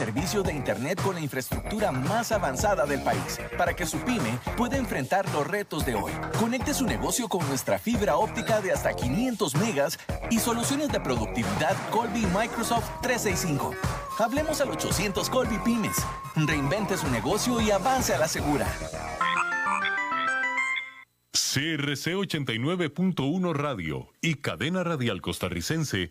servicio de Internet con la infraestructura más avanzada del país para que su pyme pueda enfrentar los retos de hoy. Conecte su negocio con nuestra fibra óptica de hasta 500 megas y soluciones de productividad Colby Microsoft 365. Hablemos al 800 Colby Pymes. Reinvente su negocio y avance a la segura. CRC 89.1 Radio y Cadena Radial Costarricense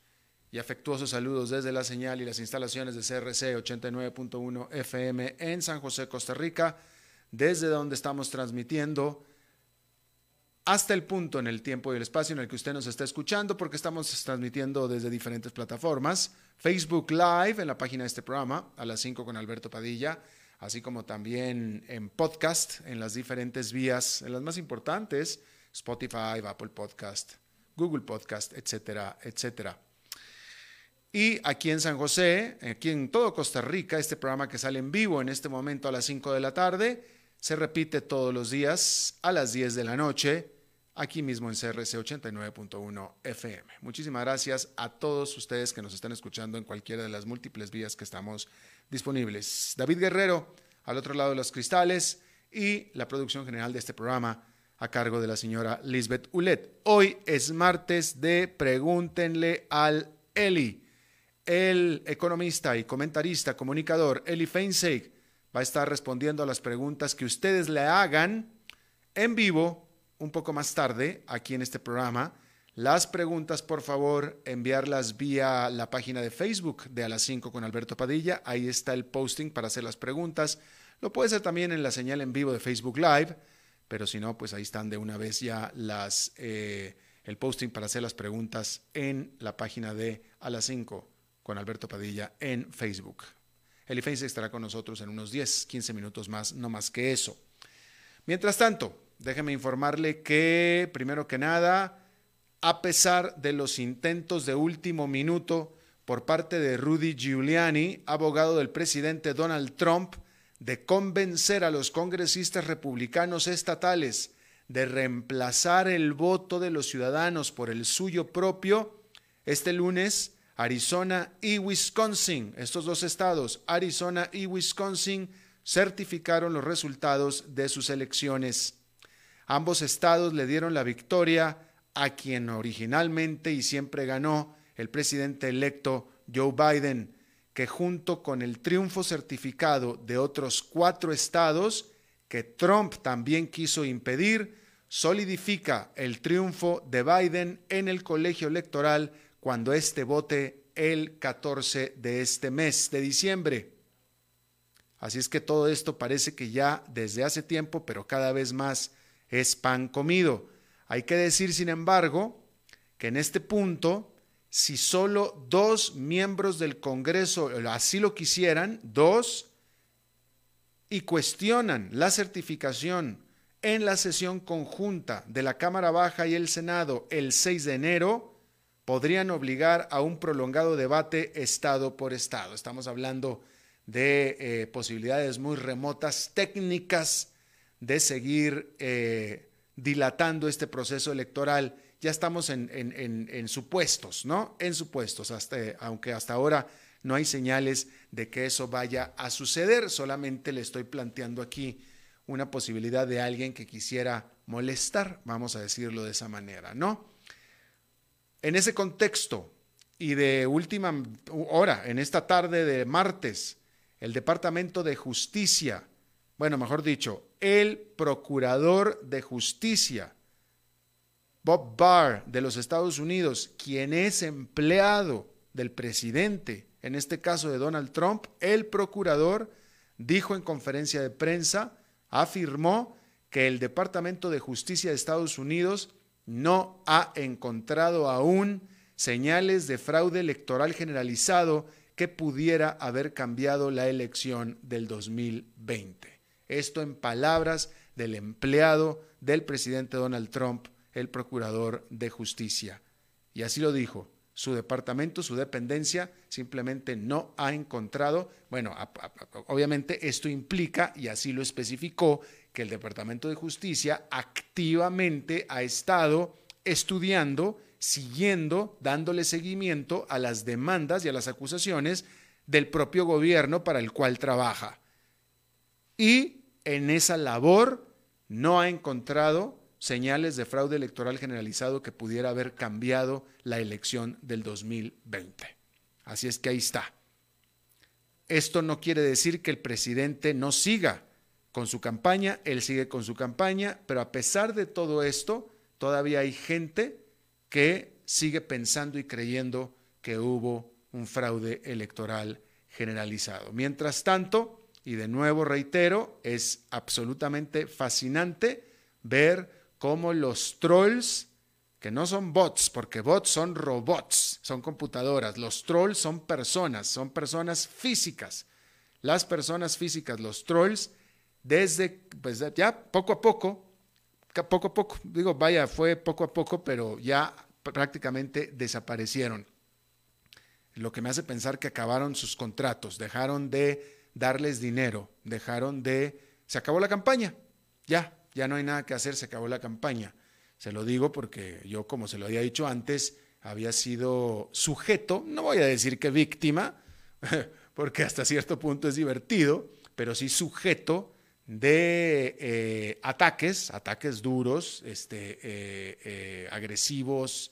y afectuosos saludos desde la señal y las instalaciones de CRC 89.1 FM en San José, Costa Rica, desde donde estamos transmitiendo hasta el punto en el tiempo y el espacio en el que usted nos está escuchando, porque estamos transmitiendo desde diferentes plataformas. Facebook Live en la página de este programa, a las 5 con Alberto Padilla, así como también en podcast, en las diferentes vías, en las más importantes, Spotify, Apple Podcast, Google Podcast, etcétera, etcétera. Y aquí en San José, aquí en todo Costa Rica, este programa que sale en vivo en este momento a las 5 de la tarde, se repite todos los días a las 10 de la noche, aquí mismo en CRC 89.1 FM. Muchísimas gracias a todos ustedes que nos están escuchando en cualquiera de las múltiples vías que estamos disponibles. David Guerrero, al otro lado de los cristales, y la producción general de este programa a cargo de la señora Lisbeth Ulet. Hoy es martes de Pregúntenle al Eli el economista y comentarista, comunicador Eli Feinseig va a estar respondiendo a las preguntas que ustedes le hagan en vivo un poco más tarde aquí en este programa. Las preguntas, por favor, enviarlas vía la página de Facebook de A las 5 con Alberto Padilla. Ahí está el posting para hacer las preguntas. Lo puede hacer también en la señal en vivo de Facebook Live, pero si no, pues ahí están de una vez ya las, eh, el posting para hacer las preguntas en la página de A las 5 con Alberto Padilla en Facebook. Eliface estará con nosotros en unos 10, 15 minutos más, no más que eso. Mientras tanto, déjeme informarle que, primero que nada, a pesar de los intentos de último minuto por parte de Rudy Giuliani, abogado del presidente Donald Trump, de convencer a los congresistas republicanos estatales de reemplazar el voto de los ciudadanos por el suyo propio, este lunes Arizona y Wisconsin, estos dos estados, Arizona y Wisconsin, certificaron los resultados de sus elecciones. Ambos estados le dieron la victoria a quien originalmente y siempre ganó el presidente electo Joe Biden, que junto con el triunfo certificado de otros cuatro estados que Trump también quiso impedir, solidifica el triunfo de Biden en el colegio electoral cuando este vote el 14 de este mes de diciembre. Así es que todo esto parece que ya desde hace tiempo, pero cada vez más es pan comido. Hay que decir, sin embargo, que en este punto, si solo dos miembros del Congreso así lo quisieran, dos, y cuestionan la certificación en la sesión conjunta de la Cámara Baja y el Senado el 6 de enero, podrían obligar a un prolongado debate estado por estado. Estamos hablando de eh, posibilidades muy remotas, técnicas, de seguir eh, dilatando este proceso electoral. Ya estamos en, supuestos, ¿no? En supuestos, aunque hasta ahora no hay señales de que eso vaya a suceder, solamente le estoy planteando aquí una posibilidad de alguien que quisiera molestar, vamos a decirlo de esa manera, ¿no? En ese contexto y de última hora, en esta tarde de martes, el Departamento de Justicia, bueno, mejor dicho, el Procurador de Justicia, Bob Barr de los Estados Unidos, quien es empleado del presidente, en este caso de Donald Trump, el procurador dijo en conferencia de prensa, afirmó que el Departamento de Justicia de Estados Unidos no ha encontrado aún señales de fraude electoral generalizado que pudiera haber cambiado la elección del 2020. Esto en palabras del empleado del presidente Donald Trump, el procurador de justicia. Y así lo dijo, su departamento, su dependencia, simplemente no ha encontrado, bueno, obviamente esto implica, y así lo especificó, que el Departamento de Justicia activamente ha estado estudiando, siguiendo, dándole seguimiento a las demandas y a las acusaciones del propio gobierno para el cual trabaja. Y en esa labor no ha encontrado señales de fraude electoral generalizado que pudiera haber cambiado la elección del 2020. Así es que ahí está. Esto no quiere decir que el presidente no siga con su campaña, él sigue con su campaña, pero a pesar de todo esto, todavía hay gente que sigue pensando y creyendo que hubo un fraude electoral generalizado. Mientras tanto, y de nuevo reitero, es absolutamente fascinante ver como los trolls, que no son bots, porque bots son robots, son computadoras, los trolls son personas, son personas físicas. Las personas físicas, los trolls, desde, pues ya poco a poco, poco a poco, digo, vaya, fue poco a poco, pero ya prácticamente desaparecieron. Lo que me hace pensar que acabaron sus contratos, dejaron de darles dinero, dejaron de... Se acabó la campaña, ya, ya no hay nada que hacer, se acabó la campaña. Se lo digo porque yo, como se lo había dicho antes, había sido sujeto, no voy a decir que víctima, porque hasta cierto punto es divertido, pero sí sujeto de eh, ataques, ataques duros, este, eh, eh, agresivos,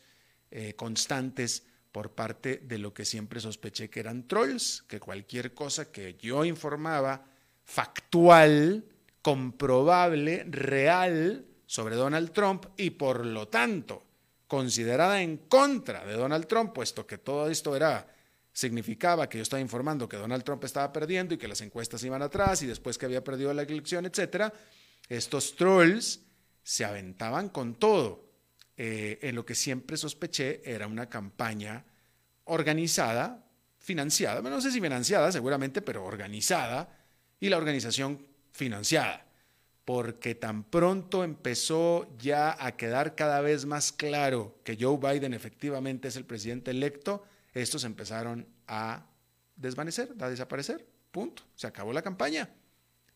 constantes por parte de lo que siempre sospeché que eran trolls, que cualquier cosa que yo informaba factual, comprobable, real sobre Donald Trump y por lo tanto considerada en contra de Donald Trump, puesto que todo esto era significaba que yo estaba informando que Donald Trump estaba perdiendo y que las encuestas iban atrás y después que había perdido la elección, etcétera, estos trolls se aventaban con todo. Eh, en lo que siempre sospeché era una campaña organizada, financiada, no sé si financiada seguramente, pero organizada, y la organización financiada, porque tan pronto empezó ya a quedar cada vez más claro que Joe Biden efectivamente es el presidente electo, estos empezaron a desvanecer, a desaparecer. Punto. Se acabó la campaña.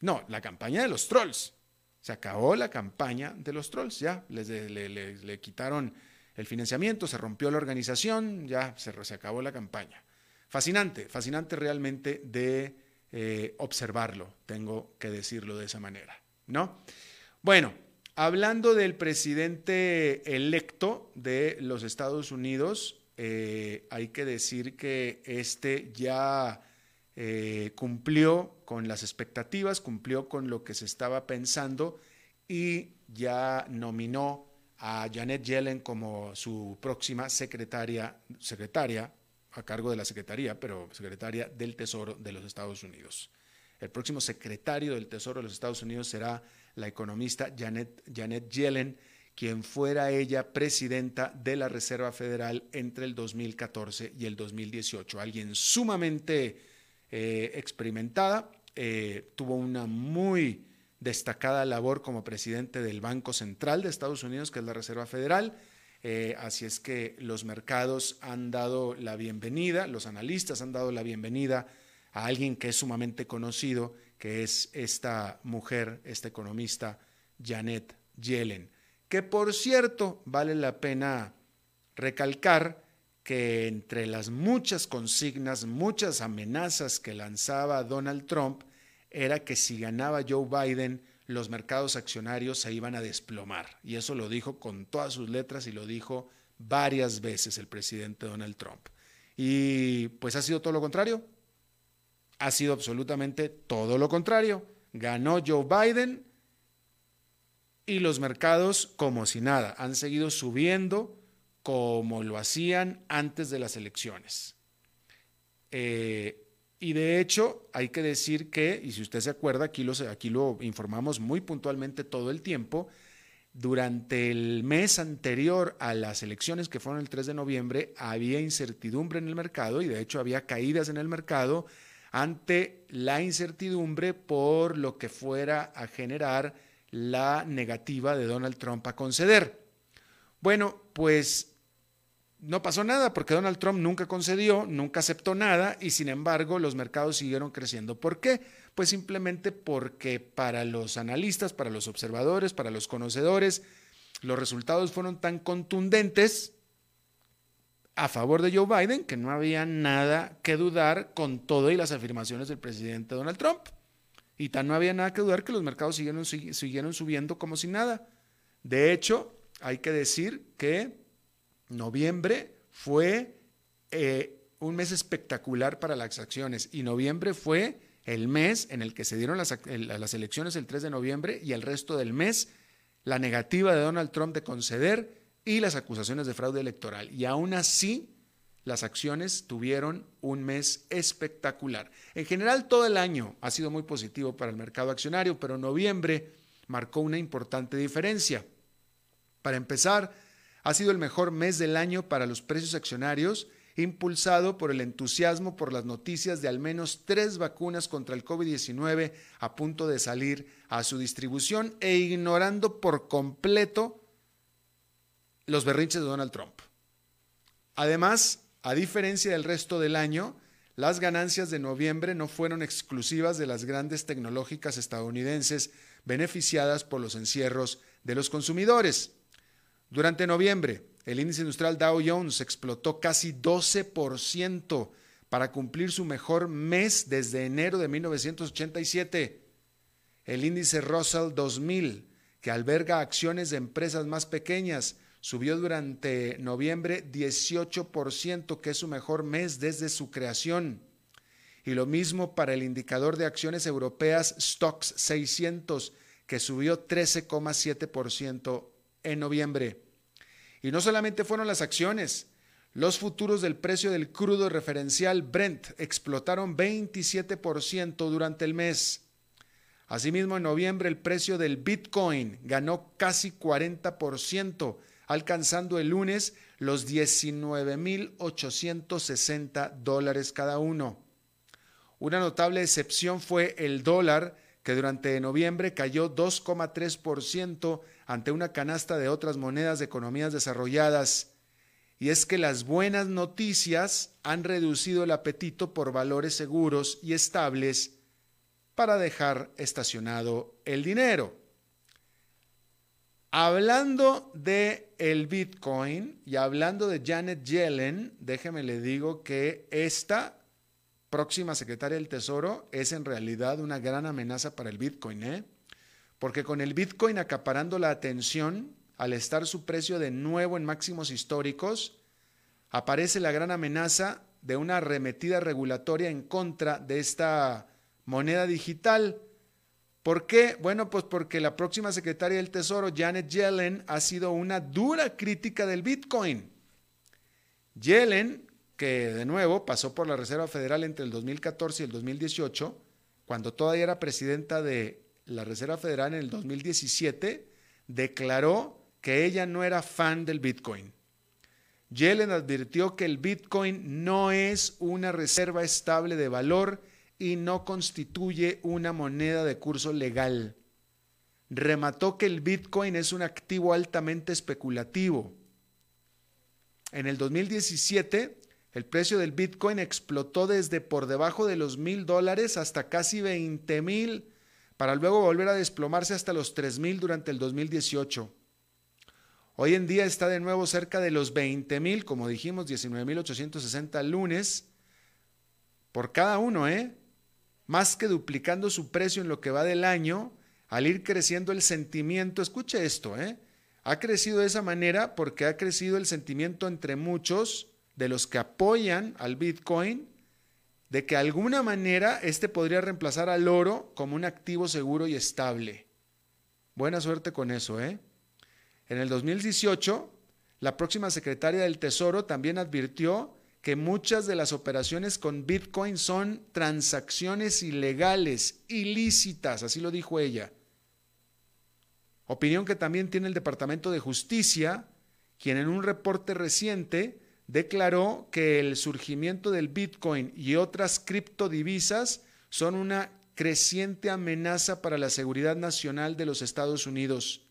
No, la campaña de los trolls. Se acabó la campaña de los trolls. Ya les, le, quitaron el financiamiento, se rompió la organización, ya se, se acabó la campaña. Fascinante, fascinante realmente de eh, observarlo, tengo que decirlo de esa manera, ¿no? Bueno, hablando del presidente electo de los Estados Unidos, eh, hay que decir que este ya eh, cumplió con las expectativas, cumplió con lo que se estaba pensando y ya nominó a Janet Yellen como su próxima secretaria, secretaria a cargo de la Secretaría, pero secretaria del Tesoro de los Estados Unidos. El próximo secretario del Tesoro de los Estados Unidos será la economista Janet, Janet Yellen, quien fuera ella presidenta de la Reserva Federal entre el 2014 y el 2018. Alguien sumamente eh, experimentada, eh, tuvo una muy destacada labor como presidente del Banco Central de Estados Unidos, que es la Reserva Federal, eh, así es que los mercados han dado la bienvenida, los analistas han dado la bienvenida a alguien que es sumamente conocido, que es esta mujer, esta economista, Janet Yellen, que por cierto vale la pena recalcar que entre las muchas consignas, muchas amenazas que lanzaba Donald Trump, era que si ganaba Joe Biden, los mercados accionarios se iban a desplomar. Y eso lo dijo con todas sus letras y lo dijo varias veces el presidente Donald Trump. Y pues ha sido todo lo contrario. Ha sido absolutamente todo lo contrario. Ganó Joe Biden y los mercados como si nada. Han seguido subiendo como lo hacían antes de las elecciones. Eh, Y de hecho, hay que decir que, y si usted se acuerda, aquí lo, aquí lo informamos muy puntualmente todo el tiempo, durante el mes anterior a las elecciones que fueron el 3 de noviembre, había incertidumbre en el mercado y de hecho había caídas en el mercado ante la incertidumbre por lo que fuera a generar la negativa de Donald Trump a conceder. Bueno, pues no pasó nada porque Donald Trump nunca concedió, nunca aceptó nada y sin embargo los mercados siguieron creciendo. ¿Por qué? Pues simplemente porque para los analistas, para los observadores, para los conocedores, los resultados fueron tan contundentes a favor de Joe Biden que no había nada que dudar con todo y las afirmaciones del presidente Donald Trump. Y tan no había nada que dudar que los mercados siguieron, subiendo como si nada. De hecho, hay que decir que noviembre fue eh, un mes espectacular para las acciones y noviembre fue el mes en el que se dieron las, las elecciones el 3 de noviembre y el resto del mes la negativa de Donald Trump de conceder y las acusaciones de fraude electoral. Y aún así, las acciones tuvieron un mes espectacular. En general, todo el año ha sido muy positivo para el mercado accionario, pero noviembre marcó una importante diferencia. Para empezar, ha sido el mejor mes del año para los precios accionarios, impulsado por el entusiasmo por las noticias de al menos tres vacunas contra el COVID-19 a punto de salir a su distribución e ignorando por completo los berrinches de Donald Trump. Además, a diferencia del resto del año, las ganancias de noviembre no fueron exclusivas de las grandes tecnológicas estadounidenses beneficiadas por los encierros de los consumidores. Durante noviembre, el índice industrial Dow Jones explotó casi 12% para cumplir su mejor mes desde enero de 1987. El índice Russell 2000, que alberga acciones de empresas más pequeñas, subió durante noviembre 18%, que es su mejor mes desde su creación. Y lo mismo para el indicador de acciones europeas Stocks 600, que subió 13,7% en noviembre. Y no solamente fueron las acciones, los futuros del precio del crudo referencial Brent explotaron 27% durante el mes. Asimismo, en noviembre el precio del Bitcoin ganó casi 40%, alcanzando el lunes los 19.860 dólares cada uno. Una notable excepción fue el dólar, que durante noviembre cayó 2,3% ante una canasta de otras monedas de economías desarrolladas. Y es que las buenas noticias han reducido el apetito por valores seguros y estables para dejar estacionado el dinero. Hablando de el Bitcoin y hablando de Janet Yellen, déjeme le digo que esta próxima secretaria del Tesoro es en realidad una gran amenaza para el Bitcoin, ¿eh? Porque con el Bitcoin acaparando la atención, al estar su precio de nuevo en máximos históricos, aparece la gran amenaza de una arremetida regulatoria en contra de esta moneda digital ¿Por qué? Bueno, pues porque la próxima secretaria del Tesoro, Janet Yellen, ha sido una dura crítica del Bitcoin. Yellen, que de nuevo pasó por la Reserva Federal entre el 2014 y el 2018, cuando todavía era presidenta de la Reserva Federal en el 2017, declaró que ella no era fan del Bitcoin. Yellen advirtió que el Bitcoin no es una reserva estable de valor y no constituye una moneda de curso legal. Remató que el Bitcoin es un activo altamente especulativo. En el 2017, el precio del Bitcoin explotó desde por debajo de los mil dólares hasta casi 20 mil, para luego volver a desplomarse hasta los 3 mil durante el 2018. Hoy en día está de nuevo cerca de los 20 mil, como dijimos, 19.860 lunes, por cada uno, ¿eh? Más que duplicando su precio en lo que va del año, al ir creciendo el sentimiento, escuche esto, ¿eh? ha crecido de esa manera porque ha crecido el sentimiento entre muchos de los que apoyan al Bitcoin de que de alguna manera este podría reemplazar al oro como un activo seguro y estable. Buena suerte con eso, ¿eh? En el 2018, la próxima secretaria del Tesoro también advirtió que muchas de las operaciones con Bitcoin son transacciones ilegales, ilícitas, así lo dijo ella. Opinión que también tiene el Departamento de Justicia, quien en un reporte reciente declaró que el surgimiento del Bitcoin y otras criptodivisas son una creciente amenaza para la seguridad nacional de los Estados Unidos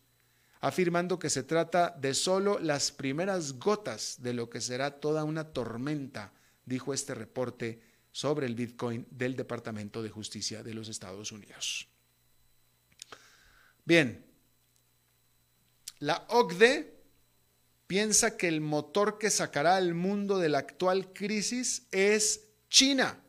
afirmando que se trata de solo las primeras gotas de lo que será toda una tormenta, dijo este reporte sobre el Bitcoin del Departamento de Justicia de los Estados Unidos. Bien, la OCDE piensa que el motor que sacará al mundo de la actual crisis es China.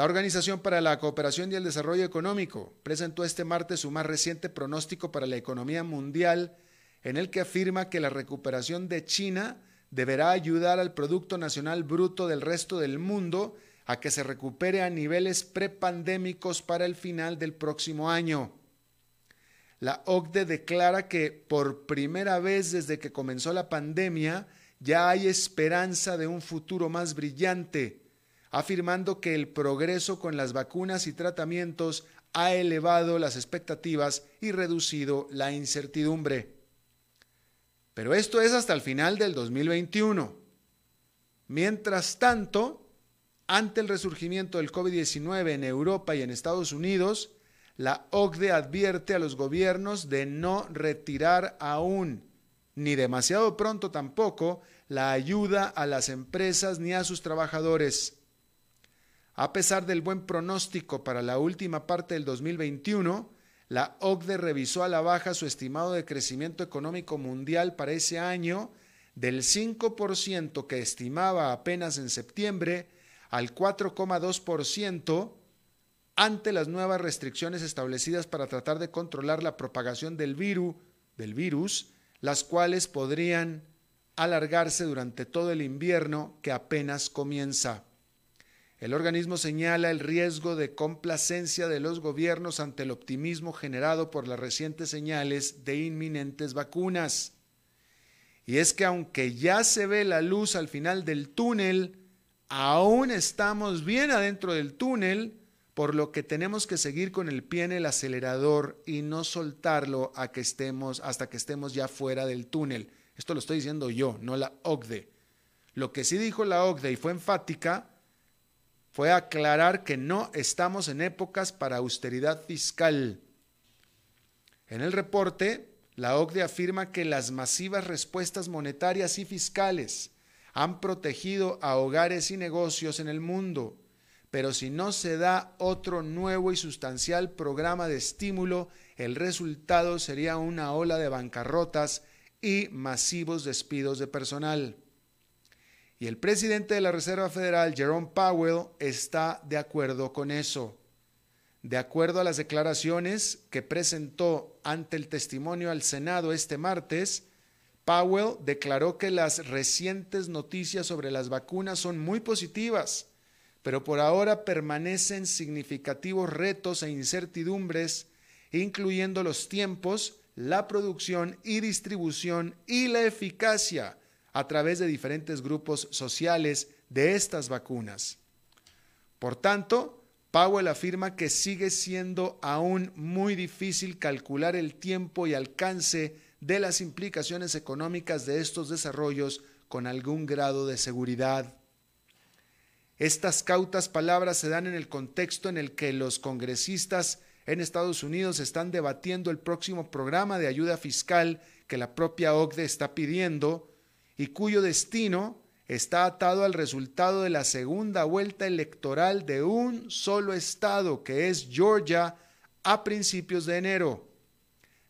La Organización para la Cooperación y el Desarrollo Económico presentó este martes su más reciente pronóstico para la economía mundial, en el que afirma que la recuperación de China deberá ayudar al Producto Nacional Bruto del resto del mundo a que se recupere a niveles prepandémicos para el final del próximo año. La OCDE declara que por primera vez desde que comenzó la pandemia ya hay esperanza de un futuro más brillante afirmando que el progreso con las vacunas y tratamientos ha elevado las expectativas y reducido la incertidumbre. Pero esto es hasta el final del 2021. Mientras tanto, ante el resurgimiento del COVID-19 en Europa y en Estados Unidos, la OCDE advierte a los gobiernos de no retirar aún, ni demasiado pronto tampoco, la ayuda a las empresas ni a sus trabajadores. A pesar del buen pronóstico para la última parte del 2021, la OCDE revisó a la baja su estimado de crecimiento económico mundial para ese año del 5% que estimaba apenas en septiembre al 4,2% ante las nuevas restricciones establecidas para tratar de controlar la propagación del virus, del virus, las cuales podrían alargarse durante todo el invierno que apenas comienza. El organismo señala el riesgo de complacencia de los gobiernos ante el optimismo generado por las recientes señales de inminentes vacunas. Y es que aunque ya se ve la luz al final del túnel, aún estamos bien adentro del túnel, por lo que tenemos que seguir con el pie en el acelerador y no soltarlo a que estemos, hasta que estemos ya fuera del túnel. Esto lo estoy diciendo yo, no la OCDE. Lo que sí dijo la OCDE y fue enfática fue aclarar que no estamos en épocas para austeridad fiscal. En el reporte, la OCDE afirma que las masivas respuestas monetarias y fiscales han protegido a hogares y negocios en el mundo, pero si no se da otro nuevo y sustancial programa de estímulo, el resultado sería una ola de bancarrotas y masivos despidos de personal. Y el presidente de la Reserva Federal, Jerome Powell, está de acuerdo con eso. De acuerdo a las declaraciones que presentó ante el testimonio al Senado este martes, Powell declaró que las recientes noticias sobre las vacunas son muy positivas, pero por ahora permanecen significativos retos e incertidumbres, incluyendo los tiempos, la producción y distribución y la eficacia a través de diferentes grupos sociales de estas vacunas. Por tanto, Powell afirma que sigue siendo aún muy difícil calcular el tiempo y alcance de las implicaciones económicas de estos desarrollos con algún grado de seguridad. Estas cautas palabras se dan en el contexto en el que los congresistas en Estados Unidos están debatiendo el próximo programa de ayuda fiscal que la propia OCDE está pidiendo y cuyo destino está atado al resultado de la segunda vuelta electoral de un solo estado, que es Georgia, a principios de enero.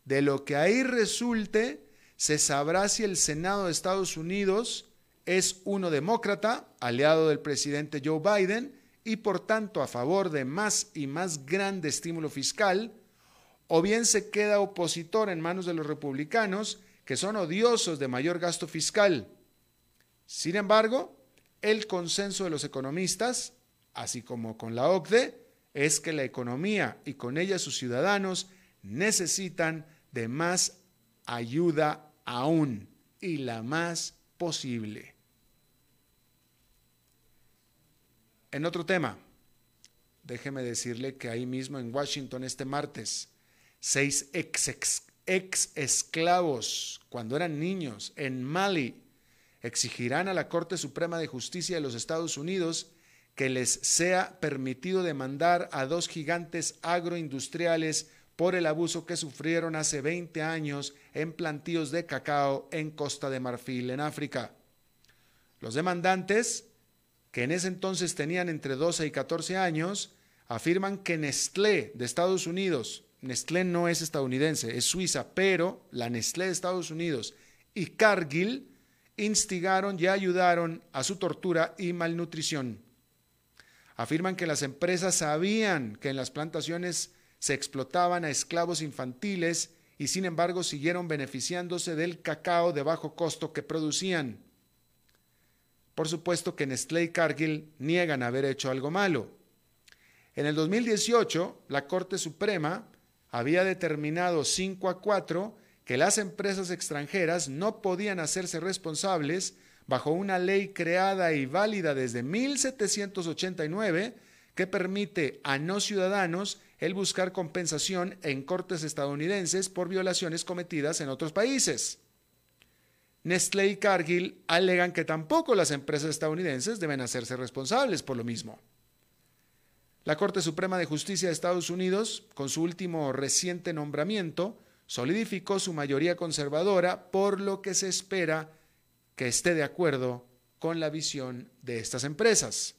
De lo que ahí resulte, se sabrá si el Senado de Estados Unidos es uno demócrata, aliado del presidente Joe Biden, y por tanto a favor de más y más grande estímulo fiscal, o bien se queda opositor en manos de los republicanos que son odiosos de mayor gasto fiscal. Sin embargo, el consenso de los economistas, así como con la OCDE, es que la economía y con ella sus ciudadanos necesitan de más ayuda aún y la más posible. En otro tema, déjeme decirle que ahí mismo en Washington este martes, seis ex, ex, esclavos, cuando eran niños, en Mali, exigirán a la Corte Suprema de Justicia de los Estados Unidos que les sea permitido demandar a dos gigantes agroindustriales por el abuso que sufrieron hace 20 años en plantíos de cacao en Costa de Marfil, en África. Los demandantes, que en ese entonces tenían entre 12 y 14 años, afirman que Nestlé de Estados Unidos, Nestlé no es estadounidense, es suiza, pero la Nestlé de Estados Unidos y Cargill instigaron y ayudaron a su tortura y malnutrición. Afirman que las empresas sabían que en las plantaciones se explotaban a esclavos infantiles y sin embargo siguieron beneficiándose del cacao de bajo costo que producían. Por supuesto que Nestlé y Cargill niegan haber hecho algo malo. En el 2018, la Corte Suprema había determinado 5 a 4 que las empresas extranjeras no podían hacerse responsables bajo una ley creada y válida desde 1789 que permite a no ciudadanos el buscar compensación en cortes estadounidenses por violaciones cometidas en otros países. Nestlé y Cargill alegan que tampoco las empresas estadounidenses deben hacerse responsables por lo mismo. La Corte Suprema de Justicia de Estados Unidos, con su último reciente nombramiento, solidificó su mayoría conservadora, por lo que se espera que esté de acuerdo con la visión de estas empresas.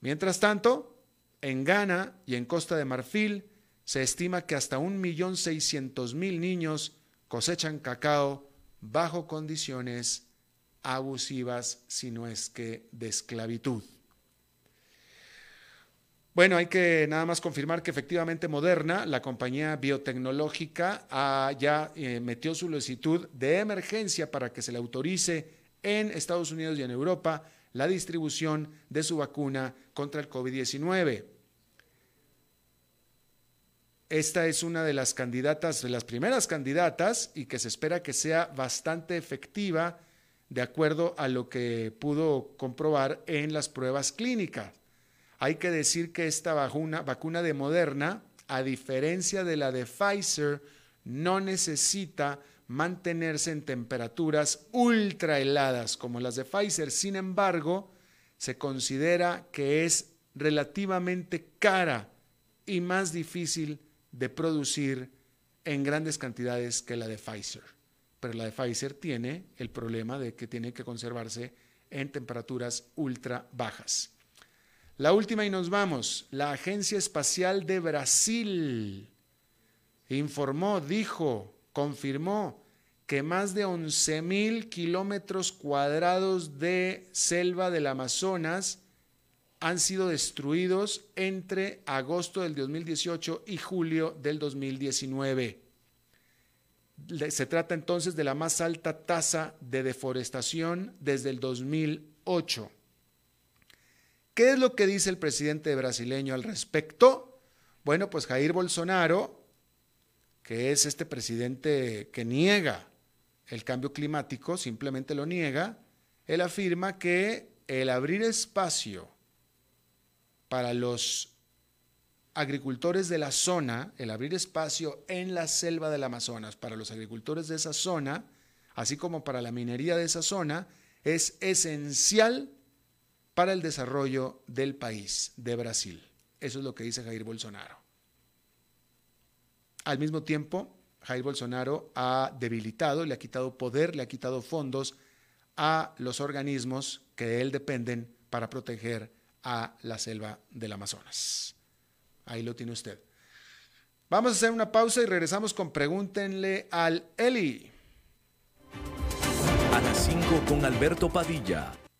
Mientras tanto, en Ghana y en Costa de Marfil se estima que hasta 1.600.000 niños cosechan cacao bajo condiciones abusivas, si no es que de esclavitud. Bueno, hay que nada más confirmar que efectivamente Moderna, la compañía biotecnológica, ya eh, metió su solicitud de emergencia para que se le autorice en Estados Unidos y en Europa la distribución de su vacuna contra el COVID-19. Esta es una de las candidatas, de las primeras candidatas, y que se espera que sea bastante efectiva de acuerdo a lo que pudo comprobar en las pruebas clínicas. Hay que decir que esta vacuna, vacuna de Moderna, a diferencia de la de Pfizer, no necesita mantenerse en temperaturas ultra heladas como las de Pfizer. Sin embargo, se considera que es relativamente cara y más difícil de producir en grandes cantidades que la de Pfizer. Pero la de Pfizer tiene el problema de que tiene que conservarse en temperaturas ultra bajas. La última y nos vamos. La Agencia Espacial de Brasil informó, dijo, confirmó que más de 11 mil kilómetros cuadrados de selva del Amazonas han sido destruidos entre agosto del 2018 y julio del 2019. Se trata entonces de la más alta tasa de deforestación desde el 2008. ¿Qué es lo que dice el presidente brasileño al respecto? Bueno, pues Jair Bolsonaro, que es este presidente que niega el cambio climático, simplemente lo niega, él afirma que el abrir espacio para los agricultores de la zona, el abrir espacio en la selva del Amazonas para los agricultores de esa zona, así como para la minería de esa zona, es esencial para el desarrollo del país, de Brasil. Eso es lo que dice Jair Bolsonaro. Al mismo tiempo, Jair Bolsonaro ha debilitado, le ha quitado poder, le ha quitado fondos a los organismos que de él dependen para proteger a la selva del Amazonas. Ahí lo tiene usted. Vamos a hacer una pausa y regresamos con Pregúntenle al Eli. A las 5 con Alberto Padilla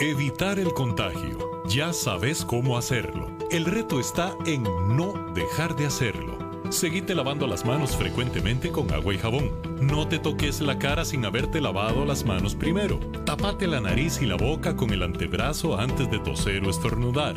Evitar el contagio. Ya sabes cómo hacerlo. El reto está en no dejar de hacerlo. Seguite lavando las manos frecuentemente con agua y jabón. No te toques la cara sin haberte lavado las manos primero. Tapate la nariz y la boca con el antebrazo antes de toser o estornudar.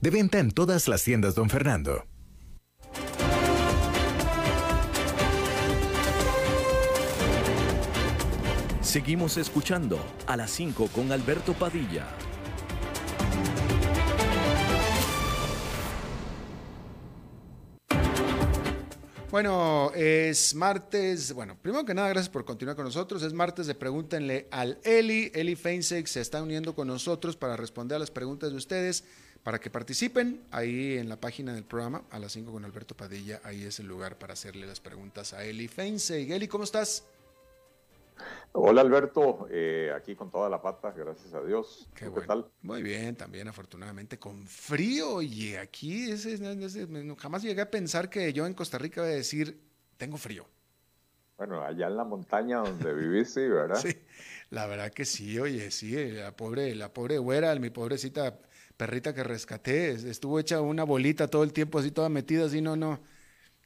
De venta en todas las tiendas, don Fernando. Seguimos escuchando a las 5 con Alberto Padilla. Bueno, es martes. Bueno, primero que nada, gracias por continuar con nosotros. Es martes de Pregúntenle al Eli. Eli Feinsex se está uniendo con nosotros para responder a las preguntas de ustedes para que participen ahí en la página del programa a las 5 con Alberto Padilla. Ahí es el lugar para hacerle las preguntas a Eli Feinse. Eli, ¿cómo estás? Hola Alberto, eh, aquí con toda la pata, gracias a Dios. Qué, tal? Muy bien, también afortunadamente con frío y aquí jamás llegué a pensar que yo en Costa Rica voy a decir, tengo frío. Bueno, allá en la montaña donde vivís, sí, ¿verdad? sí, la verdad que sí, oye, sí, la pobre, la pobre güera, mi pobrecita perrita que rescaté, estuvo hecha una bolita todo el tiempo, así toda metida, así no, no,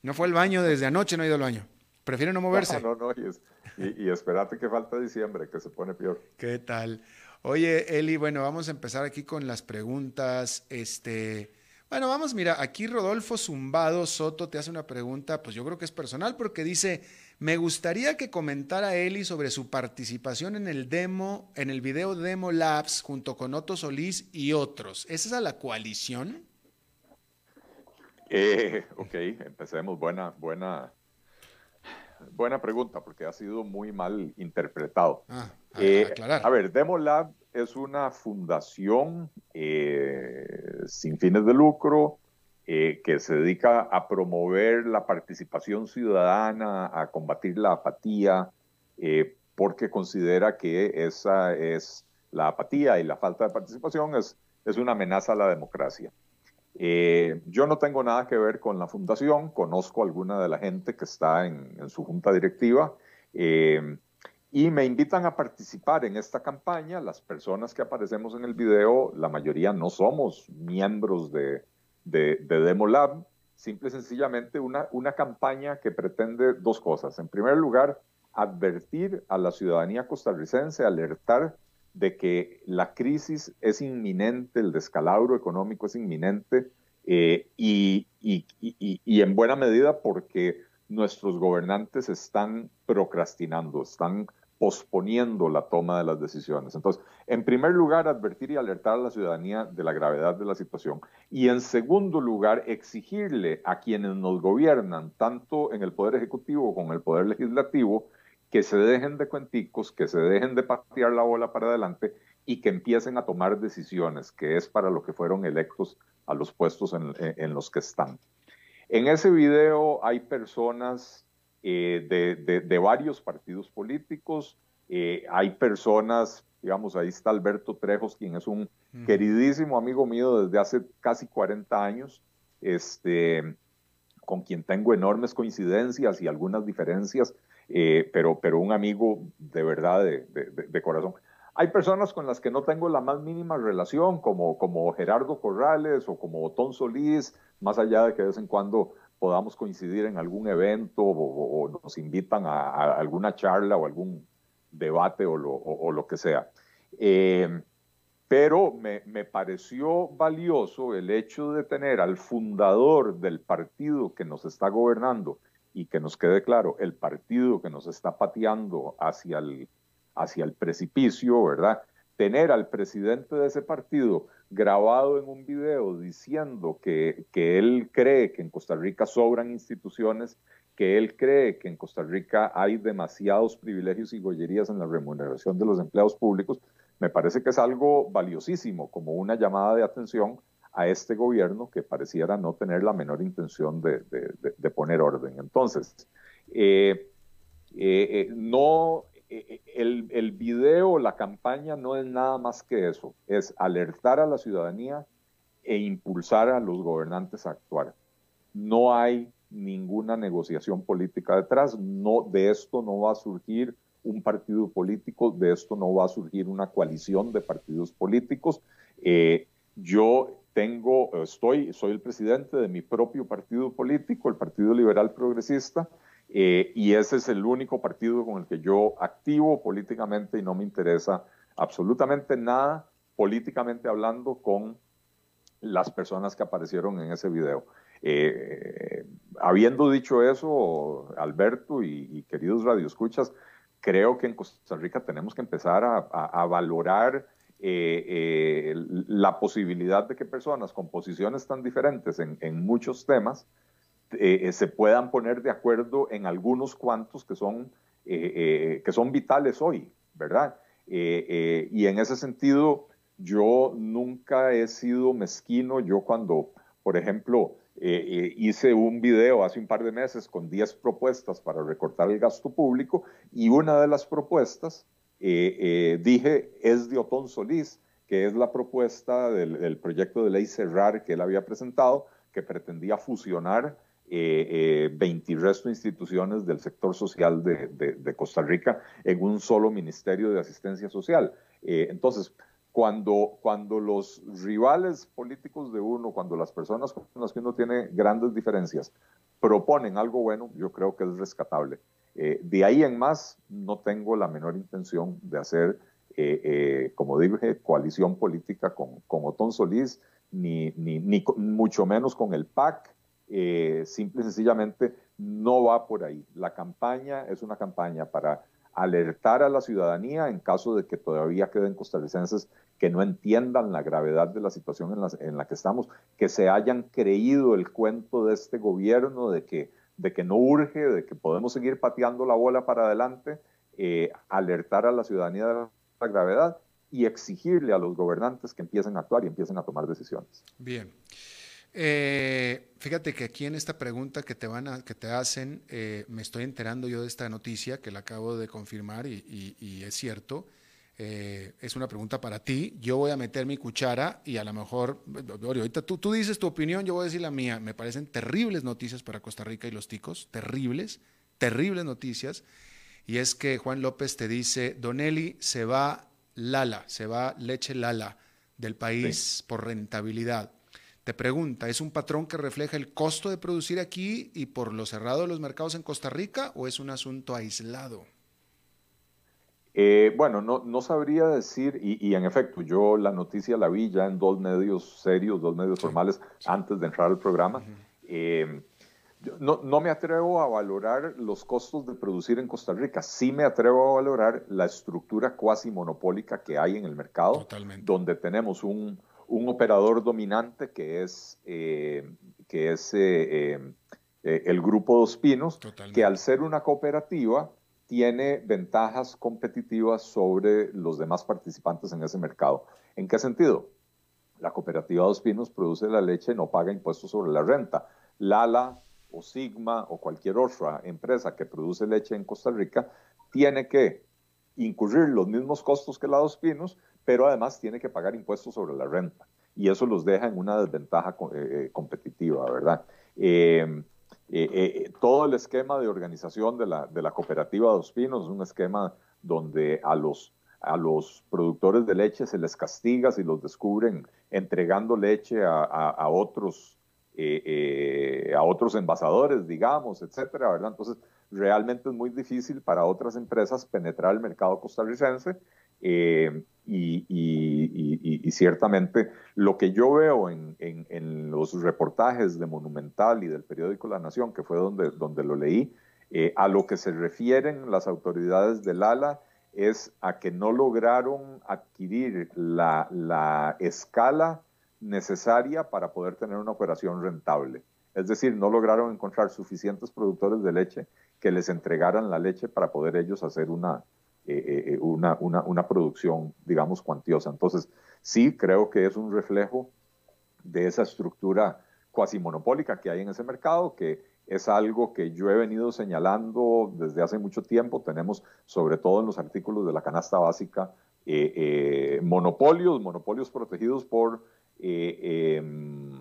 no fue al baño desde anoche, no ha ido al baño. Prefiere no moverse. No, no, no, y, y, espérate que falta diciembre, que se pone peor. ¿Qué tal? Oye, Eli, bueno, vamos a empezar aquí con las preguntas. Este, bueno, vamos, mira, aquí Rodolfo Zumbado Soto te hace una pregunta, pues yo creo que es personal, porque dice, me gustaría que comentara Eli sobre su participación en el demo, en el video Demo Labs junto con Otto Solís y otros. ¿Es esa la coalición? Eh, ok, empecemos. Buena, buena, buena pregunta, porque ha sido muy mal interpretado. Ah, a, eh, a ver, Demo Lab es una fundación eh, sin fines de lucro eh, que se dedica a promover la participación ciudadana, a combatir la apatía, eh, porque considera que esa es la apatía y la falta de participación es, es una amenaza a la democracia. Eh, yo no tengo nada que ver con la fundación, conozco a alguna de la gente que está en, en su junta directiva y me invitan a participar en esta campaña. Las personas que aparecemos en el video, la mayoría no somos miembros de, de, de DemoLab, simple y sencillamente una, una campaña que pretende dos cosas. En primer lugar, advertir a la ciudadanía costarricense, alertar de que la crisis es inminente, el descalabro económico es inminente eh, y, y, y, y, en buena medida porque nuestros gobernantes están procrastinando, están posponiendo la toma de las decisiones. Entonces, en primer lugar, advertir y alertar a la ciudadanía de la gravedad de la situación. Y en segundo lugar, exigirle a quienes nos gobiernan, tanto en el Poder Ejecutivo como en el Poder Legislativo, que se dejen de cuenticos, que se dejen de patear la bola para adelante y que empiecen a tomar decisiones, que es para lo que fueron electos a los puestos en, los que están. En ese video hay personas eh, de, varios partidos políticos, eh, hay personas, digamos, ahí está Alberto Trejos, quien es un queridísimo amigo mío desde hace casi 40 años, este, con quien tengo enormes coincidencias y algunas diferencias, eh, pero, pero un amigo de verdad de corazón. Hay personas con las que no tengo la más mínima relación, como, como Gerardo Corrales o como Otón Solís, más allá de que de vez en cuando podamos coincidir en algún evento o, nos invitan a, alguna charla o algún debate o lo, que sea. Eh, pero me, me, pareció valioso el hecho de tener al fundador del partido que nos está gobernando y que nos quede claro, el partido que nos está pateando hacia el hacia el precipicio, ¿verdad? Tener al presidente de ese partido grabado en un video diciendo que, él cree que en Costa Rica sobran instituciones, que él cree que en Costa Rica hay demasiados privilegios y gollerías en la remuneración de los empleados públicos, me parece que es algo valiosísimo, como una llamada de atención a este gobierno que pareciera no tener la menor intención de, poner orden. Entonces, eh, eh, eh, no el, el video, la campaña no es nada más que eso, es alertar a la ciudadanía e impulsar a los gobernantes a actuar. No hay ninguna negociación política detrás, no, de esto no va a surgir un partido político, de esto no va a surgir una coalición de partidos políticos. Eh, yo tengo, estoy, soy el presidente de mi propio partido político, el Partido Liberal Progresista, eh, y ese es el único partido con el que yo activo políticamente y no me interesa absolutamente nada políticamente hablando con las personas que aparecieron en ese video. Eh, habiendo dicho eso, Alberto y, queridos radioescuchas, creo que en Costa Rica tenemos que empezar a, valorar eh, la posibilidad de que personas con posiciones tan diferentes en muchos temas eh, eh, se puedan poner de acuerdo en algunos cuantos que son, eh, que son vitales hoy, ¿verdad? y en ese sentido, yo nunca he sido mezquino. Yo cuando, por ejemplo, hice un video hace un par de meses con 10 propuestas para recortar el gasto público y una de las propuestas, dije, es de Otón Solís, que es la propuesta del, del proyecto de ley Cerrar que él había presentado, que pretendía fusionar eh, 20 resto instituciones del sector social de, Costa Rica en un solo ministerio de asistencia social. Eh, entonces, cuando, cuando los rivales políticos de uno, cuando las personas con las que uno tiene grandes diferencias, proponen algo bueno, yo creo que es rescatable. Eh, de ahí en más, no tengo la menor intención de hacer, eh, como dije, coalición política con, con Otón Solís, ni, ni, ni mucho menos con el PAC, eh, simple y sencillamente no va por ahí. La campaña es una campaña para alertar a la ciudadanía en caso de que todavía queden costarricenses que no entiendan la gravedad de la situación en la, que estamos, que se hayan creído el cuento de este gobierno de que, de que no urge, de que podemos seguir pateando la bola para adelante, eh, alertar a la ciudadanía de la gravedad y exigirle a los gobernantes que empiecen a actuar y empiecen a tomar decisiones. Bien. Eh, fíjate que aquí en esta pregunta que te van a, que te hacen, eh, me estoy enterando yo de esta noticia que la acabo de confirmar y, es cierto. Eh, es una pregunta para ti. Yo voy a meter mi cuchara y a lo mejor, ahorita tú, tú dices tu opinión, yo voy a decir la mía. Me parecen terribles noticias para Costa Rica y los ticos, terribles, terribles noticias. Y es que Juan López te dice, Donelli se va Lala, se va leche Lala del país por rentabilidad. Te pregunta, ¿es un patrón que refleja el costo de producir aquí y por lo cerrado de los mercados en Costa Rica o es un asunto aislado? Eh, bueno, no, no, sabría decir, y, en efecto, yo la noticia la vi ya en dos medios serios, dos medios formales, antes de entrar al programa. Eh, no, no, me atrevo a valorar los costos de producir en Costa Rica, sí me atrevo a valorar la estructura cuasi monopólica que hay en el mercado, donde tenemos un, un operador dominante que es, eh, que es eh, eh, el Grupo Dos Pinos, que al ser una cooperativa tiene ventajas competitivas sobre los demás participantes en ese mercado. ¿En qué sentido? La cooperativa Dos Pinos produce la leche y no paga impuestos sobre la renta. Lala o Sigma o cualquier otra empresa que produce leche en Costa Rica tiene que incurrir los mismos costos que la Dos Pinos, pero además tiene que pagar impuestos sobre la renta. Y eso los deja en una desventaja eh, competitiva, ¿verdad? Eh, eh, todo el esquema de organización de la, de la cooperativa Dos Pinos es un esquema donde a los, productores de leche se les castiga si los descubren entregando leche a, otros, a otros envasadores, digamos, etcétera, ¿verdad? Entonces, realmente es muy difícil para otras empresas penetrar el mercado costarricense eh, y, ciertamente lo que yo veo en, los reportajes de Monumental y del periódico La Nación, que fue donde, donde lo leí, eh, a lo que se refieren las autoridades del ALA es a que no lograron adquirir la, la escala necesaria para poder tener una operación rentable. Es decir, no lograron encontrar suficientes productores de leche que les entregaran la leche para poder ellos hacer una, eh, eh, una, una, producción, digamos, cuantiosa. Entonces, sí creo que es un reflejo de esa estructura cuasi monopólica que hay en ese mercado, que es algo que yo he venido señalando desde hace mucho tiempo. Tenemos, sobre todo en los artículos de la canasta básica, eh, monopolios, monopolios protegidos por em,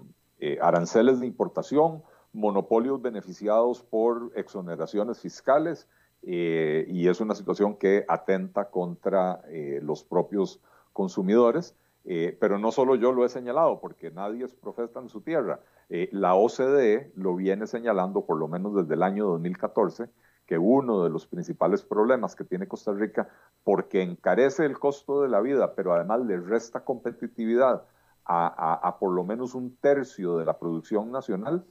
aranceles de importación, monopolios beneficiados por exoneraciones fiscales eh, y es una situación que atenta contra eh, los propios consumidores. Eh, pero no solo yo lo he señalado, porque nadie es profeta en su tierra. la OCDE lo viene señalando por lo menos desde el año 2014, que uno de los principales problemas que tiene Costa Rica, porque encarece el costo de la vida, pero además le resta competitividad a por lo menos un tercio de la producción nacional,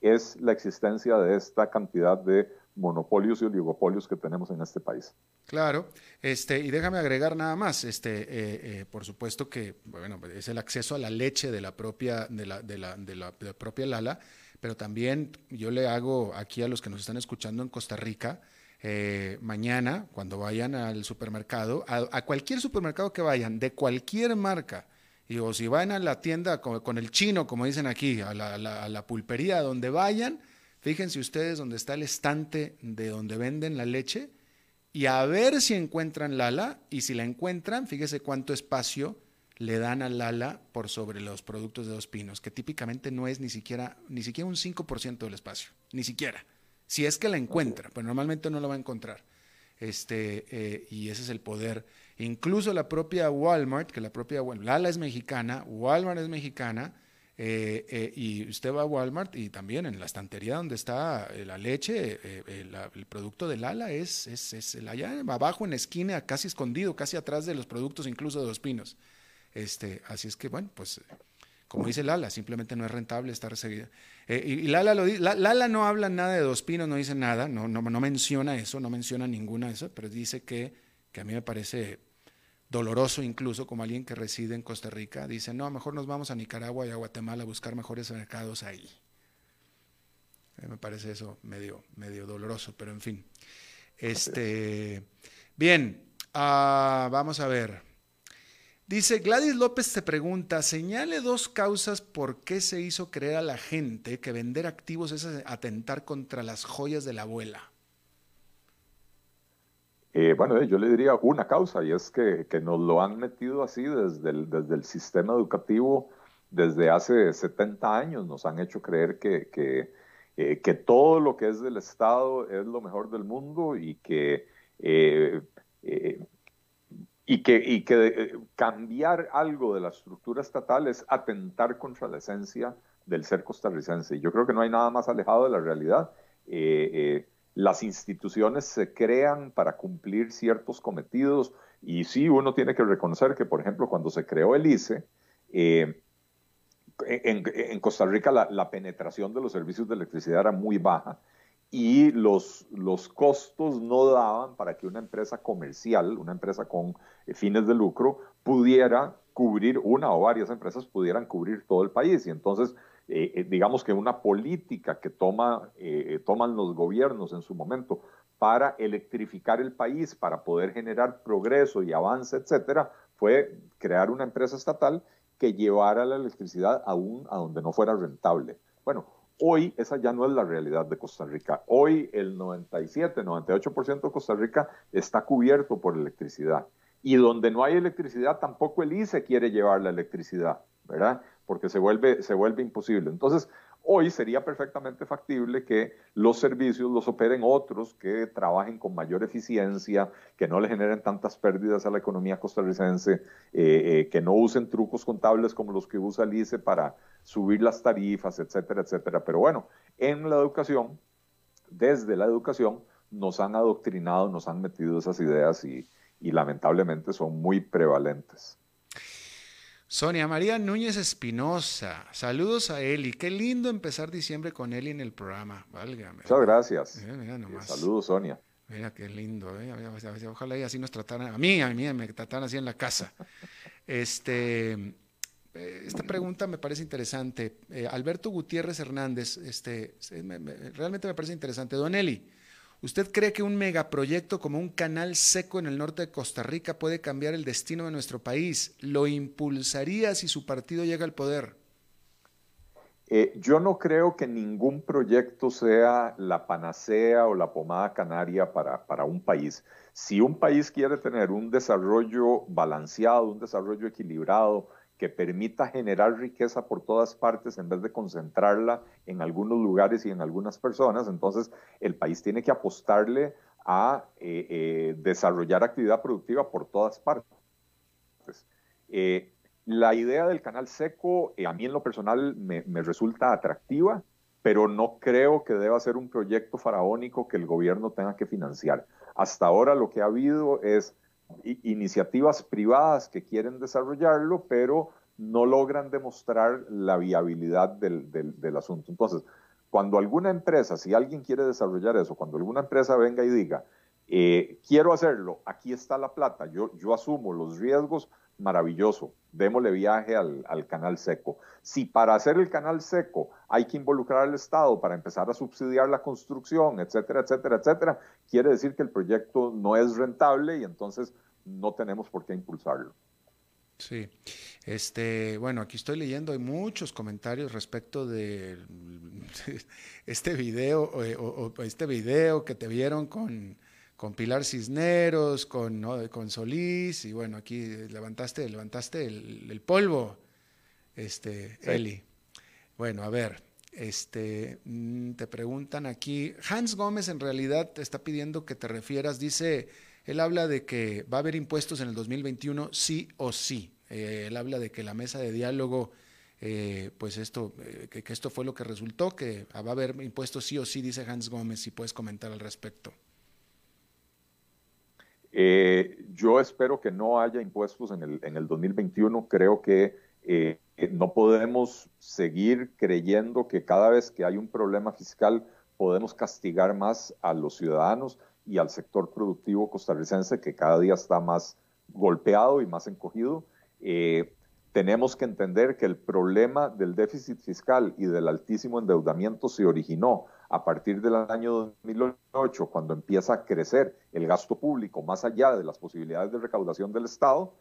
es la existencia de esta cantidad de monopolios y oligopolios que tenemos en este país. Claro, este, y déjame agregar nada más, este, eh, eh, por supuesto que, bueno, es el acceso a la leche de la propia, de la, de la, de la, propia Lala, pero también yo le hago aquí a los que nos están escuchando en Costa Rica, eh, mañana, cuando vayan al supermercado, a, cualquier supermercado que vayan, de cualquier marca, y o si van a la tienda con, el chino, como dicen aquí, a la, pulpería, donde vayan, fíjense ustedes donde está el estante de donde venden la leche y a ver si encuentran Lala y si la encuentran, fíjese cuánto espacio le dan a Lala por sobre los productos de Dos Pinos, que típicamente no es ni siquiera, ni siquiera un 5% del espacio, ni siquiera. Si es que la encuentra, pero normalmente no la va a encontrar. Este, eh, y ese es el poder Incluso la propia Walmart, que la propia Lala es mexicana, Walmart es mexicana, eh, eh, y usted va a Walmart y también en la estantería donde está eh, la leche, el producto de Lala es, es, es allá abajo en la esquina, casi escondido, casi atrás de los productos incluso de los pinos. Este, así es que, bueno, pues como dice Lala, simplemente no es rentable estar seguida. y, Lala, lo, Lala no habla nada de dos pinos, no dice nada, no, no, no menciona eso, no menciona ninguna de eso, pero dice que, que a mí me parece doloroso incluso como alguien que reside en Costa Rica, dice, no, mejor nos vamos a Nicaragua y a Guatemala a buscar mejores mercados ahí. Me parece eso medio, medio doloroso, pero en fin. Este, bien, ah, vamos a ver. Dice, Gladys López te pregunta, señale dos causas por qué se hizo creer a la gente que vender activos es atentar contra las joyas de la abuela. Eh, bueno, yo le diría una causa y es que, nos lo han metido así desde el, desde el sistema educativo desde hace 70 años. Nos han hecho creer que, que, eh, que todo lo que es del Estado es lo mejor del mundo y que, eh, y que, y que cambiar algo de la estructura estatal es atentar contra la esencia del ser costarricense. Yo creo que no hay nada más alejado de la realidad las instituciones se crean para cumplir ciertos cometidos y sí uno tiene que reconocer que, por ejemplo, cuando se creó el ICE, eh, en, Costa Rica la, penetración de los servicios de electricidad era muy baja y los, los costos no daban para que una empresa comercial, una empresa con eh, fines de lucro, pudiera cubrir, una o varias empresas pudieran cubrir todo el país. Y entonces eh, eh, digamos que una política que toma, eh, toman los gobiernos en su momento para electrificar el país, para poder generar progreso y avance, etcétera, fue crear una empresa estatal que llevara la electricidad aún a donde no fuera rentable. Bueno, hoy esa ya no es la realidad de Costa Rica. Hoy el 97, 98% de Costa Rica está cubierto por electricidad. Y donde no hay electricidad, tampoco el ICE quiere llevar la electricidad, ¿verdad? Porque se vuelve, se vuelve imposible. Entonces, Hoy sería perfectamente factible que los servicios los operen otros que trabajen con mayor eficiencia, que no le generen tantas pérdidas a la economía costarricense, eh, eh, que no usen trucos contables como los que usa el ICE para subir las tarifas, etcétera, etcétera. Pero bueno, en la educación, desde la educación, nos han adoctrinado, nos han metido esas ideas y lamentablemente son muy prevalentes. Sonia María Núñez Espinosa, saludos a Eli. Qué lindo empezar diciembre con Eli en el programa. Válgame. Muchas gracias. Saludos, Sonia. Mira qué lindo. ¿eh? Ojalá y así nos trataran. A mí, a mí me trataran así en la casa. Este, eh, esta pregunta me parece interesante. Eh, Alberto Gutiérrez Hernández, este, realmente me parece interesante. Don Eli. ¿Usted cree que un megaproyecto como un canal seco en el norte de Costa Rica puede cambiar el destino de nuestro país? ¿Lo impulsaría si su partido llega al poder? Eh, yo no creo que ningún proyecto sea la panacea o la pomada canaria para, para un país. Si un país quiere tener un desarrollo balanceado, un desarrollo equilibrado, que permita generar riqueza por todas partes en vez de concentrarla en algunos lugares y en algunas personas. Entonces, el país tiene que apostarle a eh, eh, desarrollar actividad productiva por todas partes. Eh, la idea del canal seco, a mí en lo personal me, me resulta atractiva, pero no creo que deba ser un proyecto faraónico que el gobierno tenga que financiar. Hasta ahora lo que ha habido es iniciativas privadas que quieren desarrollarlo, pero no logran demostrar la viabilidad del, del, asunto. Entonces, cuando alguna empresa, si alguien quiere desarrollar eso, cuando alguna empresa venga y diga, eh, quiero hacerlo, aquí está la plata, yo, yo asumo los riesgos, maravilloso, démosle viaje al, al, canal seco. Si para hacer el canal seco hay que involucrar al Estado para empezar a subsidiar la construcción, etcétera, etcétera, etcétera, quiere decir que el proyecto no es rentable y entonces no tenemos por qué impulsarlo. Sí, este, bueno, aquí estoy leyendo, hay muchos comentarios respecto de este video, eh, o, este video que te vieron con, con Pilar Cisneros, con, con Solís, y bueno, aquí levantaste, levantaste el, polvo, este, Eli. Bueno, a ver, este, mm, te preguntan aquí, Hans Gómez en realidad te está pidiendo que te refieras, dice él habla de que va a haber impuestos en el 2021 sí o sí. Eh, él habla de que la mesa de diálogo, eh, pues esto, eh, que, esto fue lo que resultó, que va a haber impuestos sí o sí, dice Hans Gómez, si puedes comentar al respecto. Yo espero que no haya impuestos en el, en el 2021. Creo que no podemos seguir creyendo que cada vez que hay un problema fiscal podemos castigar más a los ciudadanos y al sector productivo costarricense que cada día está más golpeado y más encogido. Eh, tenemos que entender que el problema del déficit fiscal y del altísimo endeudamiento se originó a partir del año 2008, cuando empieza a crecer el gasto público más allá de las posibilidades de recaudación del Estado,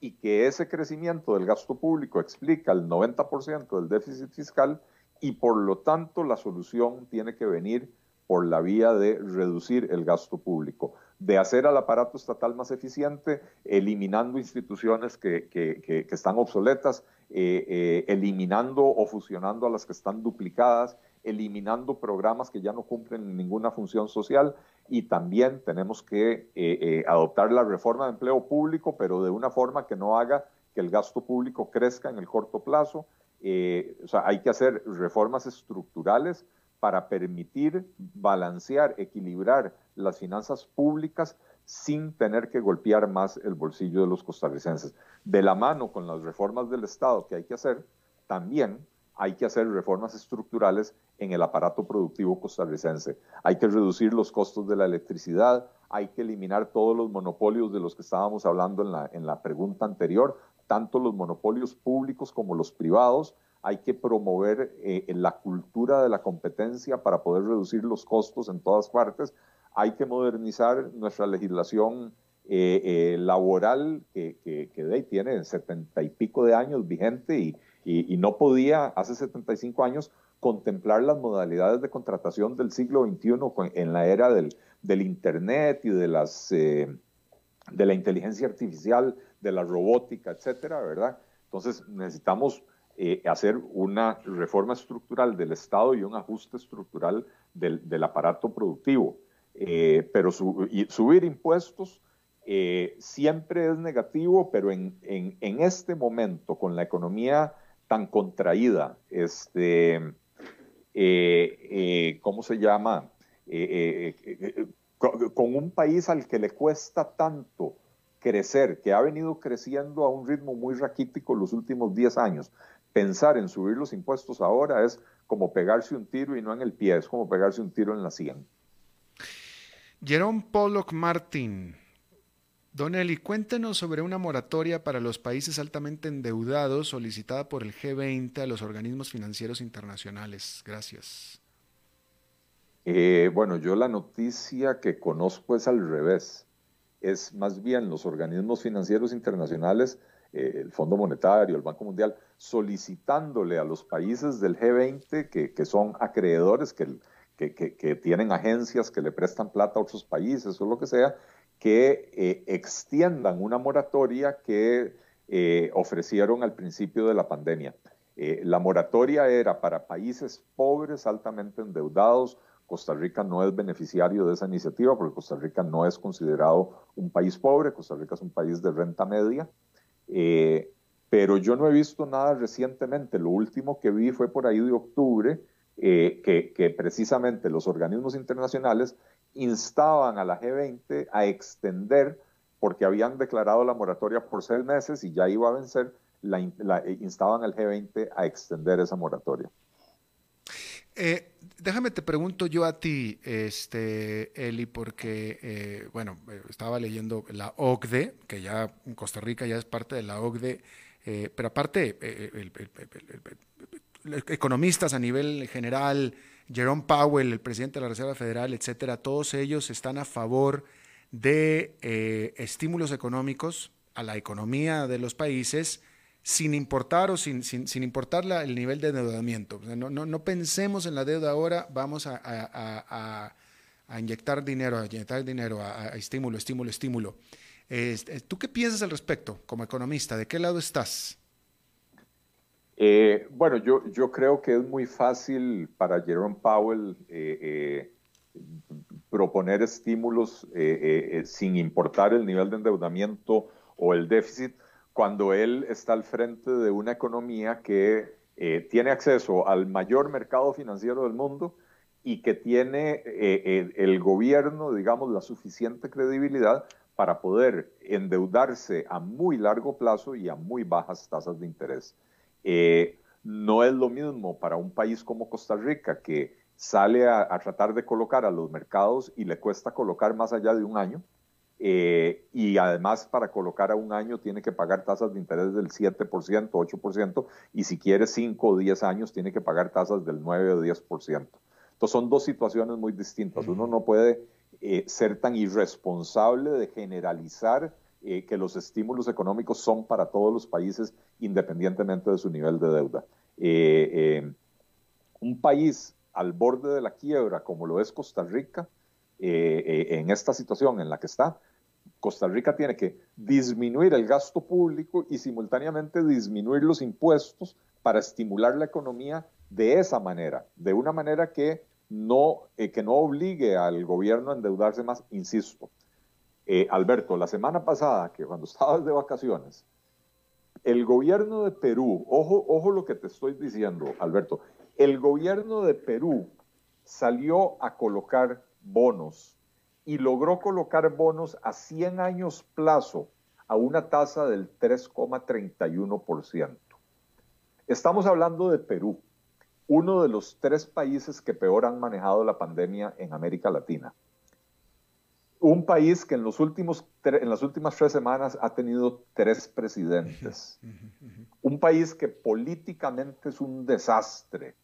y que ese crecimiento del gasto público explica el 90% del déficit fiscal, y por lo tanto la solución tiene que venir por la vía de reducir el gasto público, de hacer al aparato estatal más eficiente, eliminando instituciones que, que, están obsoletas, eh, eh, eliminando o fusionando a las que están duplicadas, eliminando programas que ya no cumplen ninguna función social y también tenemos que eh, adoptar la reforma de empleo público, pero de una forma que no haga que el gasto público crezca en el corto plazo. o sea, hay que hacer reformas estructurales para permitir balancear, equilibrar las finanzas públicas sin tener que golpear más el bolsillo de los costarricenses. De la mano con las reformas del Estado que hay que hacer, también hay que hacer reformas estructurales en el aparato productivo costarricense. Hay que reducir los costos de la electricidad, hay que eliminar todos los monopolios de los que estábamos hablando en la, en la pregunta anterior, tanto los monopolios públicos como los privados, hay que promover eh, la cultura de la competencia para poder reducir los costos en todas partes, hay que modernizar nuestra legislación eh, eh, laboral que, que, tiene setenta y pico de años vigente y, y, no podía hace 75 años contemplar las modalidades de contratación del siglo XXI en la era del, Internet y de, las, eh, de la inteligencia artificial, de la robótica, etcétera, ¿verdad? Entonces necesitamos hacer una reforma estructural del Estado y un ajuste estructural del, aparato productivo. pero subir impuestos eh, siempre es negativo, pero en, en, este momento, con la economía tan contraída, este, eh, eh, ¿cómo se llama? Con, un país al que le cuesta tanto crecer, que ha venido creciendo a un ritmo muy raquítico los últimos 10 años, pensar en subir los impuestos ahora es como pegarse un tiro y no en el pie, es como pegarse un tiro en la sien. Jerome Pollock Martin, Don Eli, cuéntenos sobre una moratoria para los países altamente endeudados solicitada por el G20 a los organismos financieros internacionales. Gracias. Eh, bueno, yo la noticia que conozco es al revés. Es más bien los organismos financieros internacionales, eh, el Fondo Monetario, el Banco Mundial, solicitándole a los países del G20 que, son acreedores, que, que, tienen agencias que le prestan plata a otros países o lo que sea, que eh, extiendan una moratoria que eh, ofrecieron al principio de la pandemia. Eh, la moratoria era para países pobres, altamente endeudados. Costa Rica no es beneficiario de esa iniciativa porque Costa Rica no es considerado un país pobre, Costa Rica es un país de renta media. pero yo no he visto nada recientemente. Lo último que vi fue por ahí de octubre, que, que, precisamente los organismos internacionales instaban a la G20 a extender, porque habían declarado la moratoria por seis meses y ya iba a vencer, la, eh, instaban al G20 a extender esa moratoria. Eh, déjame te pregunto yo a ti, este, Eli, porque, eh, bueno, estaba leyendo la OCDE, que ya Costa Rica ya es parte de la OCDE, pero aparte, economistas a nivel general, Jerome Powell, el presidente de la Reserva Federal, etcétera, todos ellos están a favor de eh, estímulos económicos a la economía de los países sin importar o sin, sin, importar el nivel de endeudamiento. no, pensemos en la deuda ahora, vamos a, inyectar dinero, a inyectar dinero, a, estímulo, estímulo, estímulo. Este, ¿Tú qué piensas al respecto como economista? ¿De qué lado estás? Eh, bueno, yo, creo que es muy fácil para Jerome Powell eh, eh, proponer estímulos sin importar el nivel de endeudamiento o el déficit cuando él está al frente de una economía que tiene acceso al mayor mercado financiero del mundo y que tiene el gobierno, digamos, la suficiente credibilidad para poder endeudarse a muy largo plazo y a muy bajas tasas de interés. Eh, no es lo mismo para un país como Costa Rica que sale a, tratar de colocar a los mercados y le cuesta colocar más allá de un año. Eh, y además para colocar a un año tiene que pagar tasas de interés del 7%, 8%, y si quiere 5 o 10 años tiene que pagar tasas del 9 o 10%. Entonces son dos situaciones muy distintas. Uno no puede eh, ser tan irresponsable de generalizar eh, que los estímulos económicos son para todos los países independientemente de su nivel de deuda. Eh, eh, un país al borde de la quiebra como lo es Costa Rica, en esta situación en la que está, Costa Rica tiene que disminuir el gasto público y simultáneamente disminuir los impuestos para estimular la economía de esa manera, de una manera que no, que no obligue al gobierno a endeudarse más, insisto. Eh, Alberto, la semana pasada, que cuando estabas de vacaciones, el gobierno de Perú, ojo, ojo lo que te estoy diciendo, Alberto, el gobierno de Perú salió a colocar bonos y logró colocar bonos a 100 años plazo a una tasa del 3,31%. Estamos hablando de Perú, uno de los tres países que peor han manejado la pandemia en América Latina un país que en, los últimos en las últimas tres semanas ha tenido tres presidentes. Un país que políticamente es un desastre,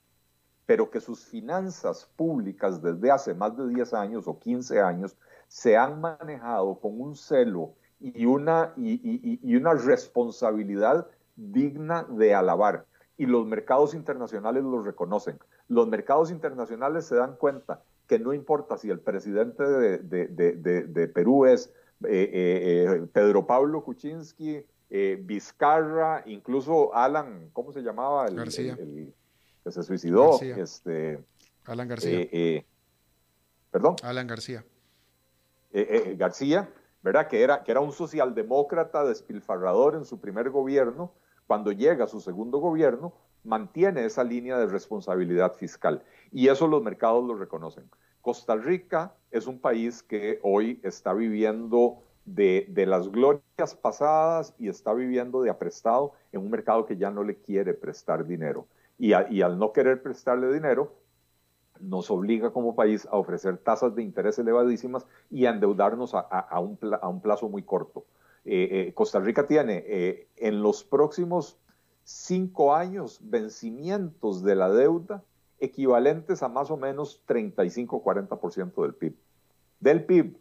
pero que sus finanzas públicas desde hace más de 10 años o 15 años se han manejado con un celo y una, y, una responsabilidad digna de alabar. Y los mercados internacionales lo reconocen. Los mercados internacionales se dan cuenta que no importa si el presidente de, Perú es eh, eh, eh, Pedro Pablo Kuczynski, Vizcarra, incluso Alan, ¿cómo se llamaba? El, García. que se suicidó. Este, Alan García. ¿Perdón? Alan García. García, ¿verdad? Que era, que era un socialdemócrata despilfarrador en su primer gobierno, cuando llega a su segundo gobierno, mantiene esa línea de responsabilidad fiscal. Y eso los mercados lo reconocen. Costa Rica es un país que hoy está viviendo de, las glorias pasadas y está viviendo de aprestado en un mercado que ya no le quiere prestar dinero. Y, al no querer prestarle dinero, nos obliga como país a ofrecer tasas de interés elevadísimas y a endeudarnos a, un, plazo muy corto. Eh, eh, Costa Rica tiene eh, en los próximos cinco años vencimientos de la deuda equivalentes a más o menos 35-40% del PIB. Del PIB,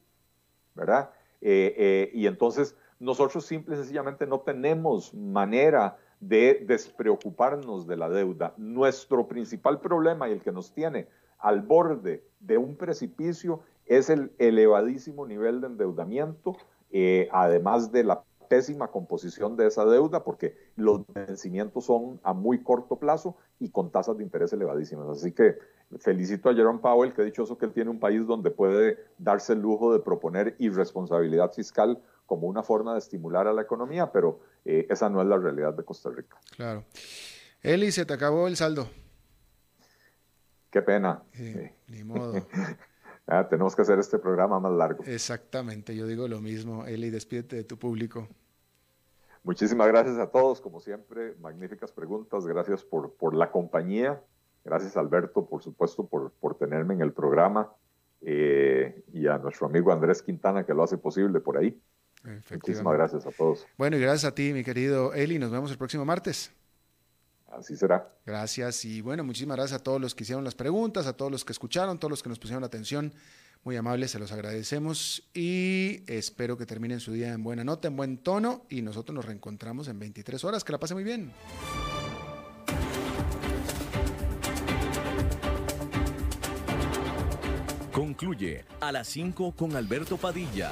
¿verdad? y entonces nosotros simple y sencillamente no tenemos manera de despreocuparnos de la deuda. Nuestro principal problema y el que nos tiene al borde de un precipicio es el elevadísimo nivel de endeudamiento, eh, además de la pésima composición de esa deuda, porque los vencimientos son a muy corto plazo y con tasas de interés elevadísimas. Así que felicito a Jerome Powell, que ha dichoso que él tiene un país donde puede darse el lujo de proponer irresponsabilidad fiscal como una forma de estimular a la economía, pero eh, esa no es la realidad de Costa Rica. Claro. Eli, se te acabó el saldo. Qué pena. ni modo. Ah, tenemos que hacer este programa más largo. Exactamente, yo digo lo mismo. Eli, despídete de tu público. Muchísimas gracias a todos, como siempre, magníficas preguntas, gracias por, por la compañía, gracias Alberto, por supuesto, por, por tenerme en el programa eh, y a nuestro amigo Andrés Quintana que lo hace posible por ahí. Muchísimas gracias a todos. Bueno, y gracias a ti, mi querido Eli, nos vemos el próximo martes. Así será. Gracias y bueno, muchísimas gracias a todos los que hicieron las preguntas, a todos los que escucharon, todos los que nos pusieron atención. Muy amables, se los agradecemos y espero que terminen su día en buena nota, en buen tono y nosotros nos reencontramos en 23 horas. Que la pase muy bien. Concluye a las 5 con Alberto Padilla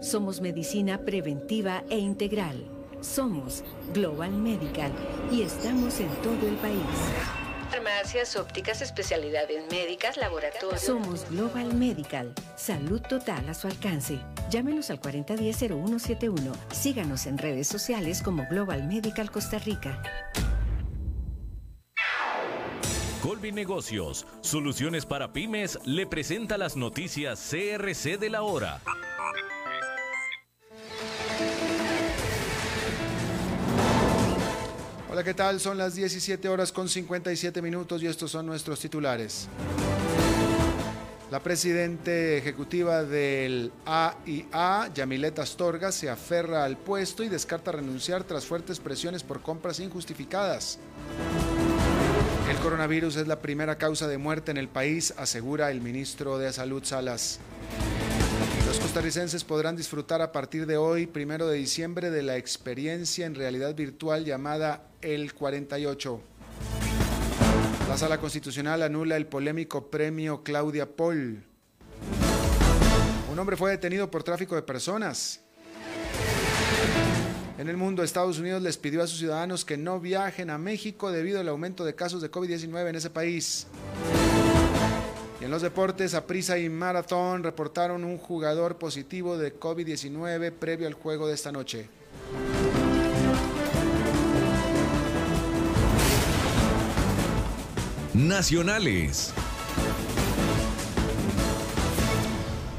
somos medicina preventiva e integral. Somos Global Medical y estamos en todo el país. Farmacias, ópticas, especialidades médicas, laboratorios. Somos Global Medical. Salud total a su alcance. Llámenos al 4010-0171. Síganos en redes sociales como Global Medical Costa Rica. Colby Negocios, soluciones para pymes, le presenta las noticias CRC de la hora. Hola, ¿qué tal? Son las 17 horas con 57 minutos y estos son nuestros titulares. La presidente ejecutiva del AIA, Yamilet Astorga, se aferra al puesto y descarta renunciar tras fuertes presiones por compras injustificadas. El coronavirus es la primera causa de muerte en el país, asegura el ministro de Salud Salas. Los costarricenses podrán disfrutar a partir de hoy, primero de diciembre, de la experiencia en realidad virtual llamada El 48. La Sala Constitucional anula el polémico premio Claudia Paul. Un hombre fue detenido por tráfico de personas. En el mundo, Estados Unidos les pidió a sus ciudadanos que no viajen a México debido al aumento de casos de COVID-19 en ese país. Y en los deportes, Aprisa y Maratón reportaron un jugador positivo de COVID-19 previo al juego de esta noche. nacionales.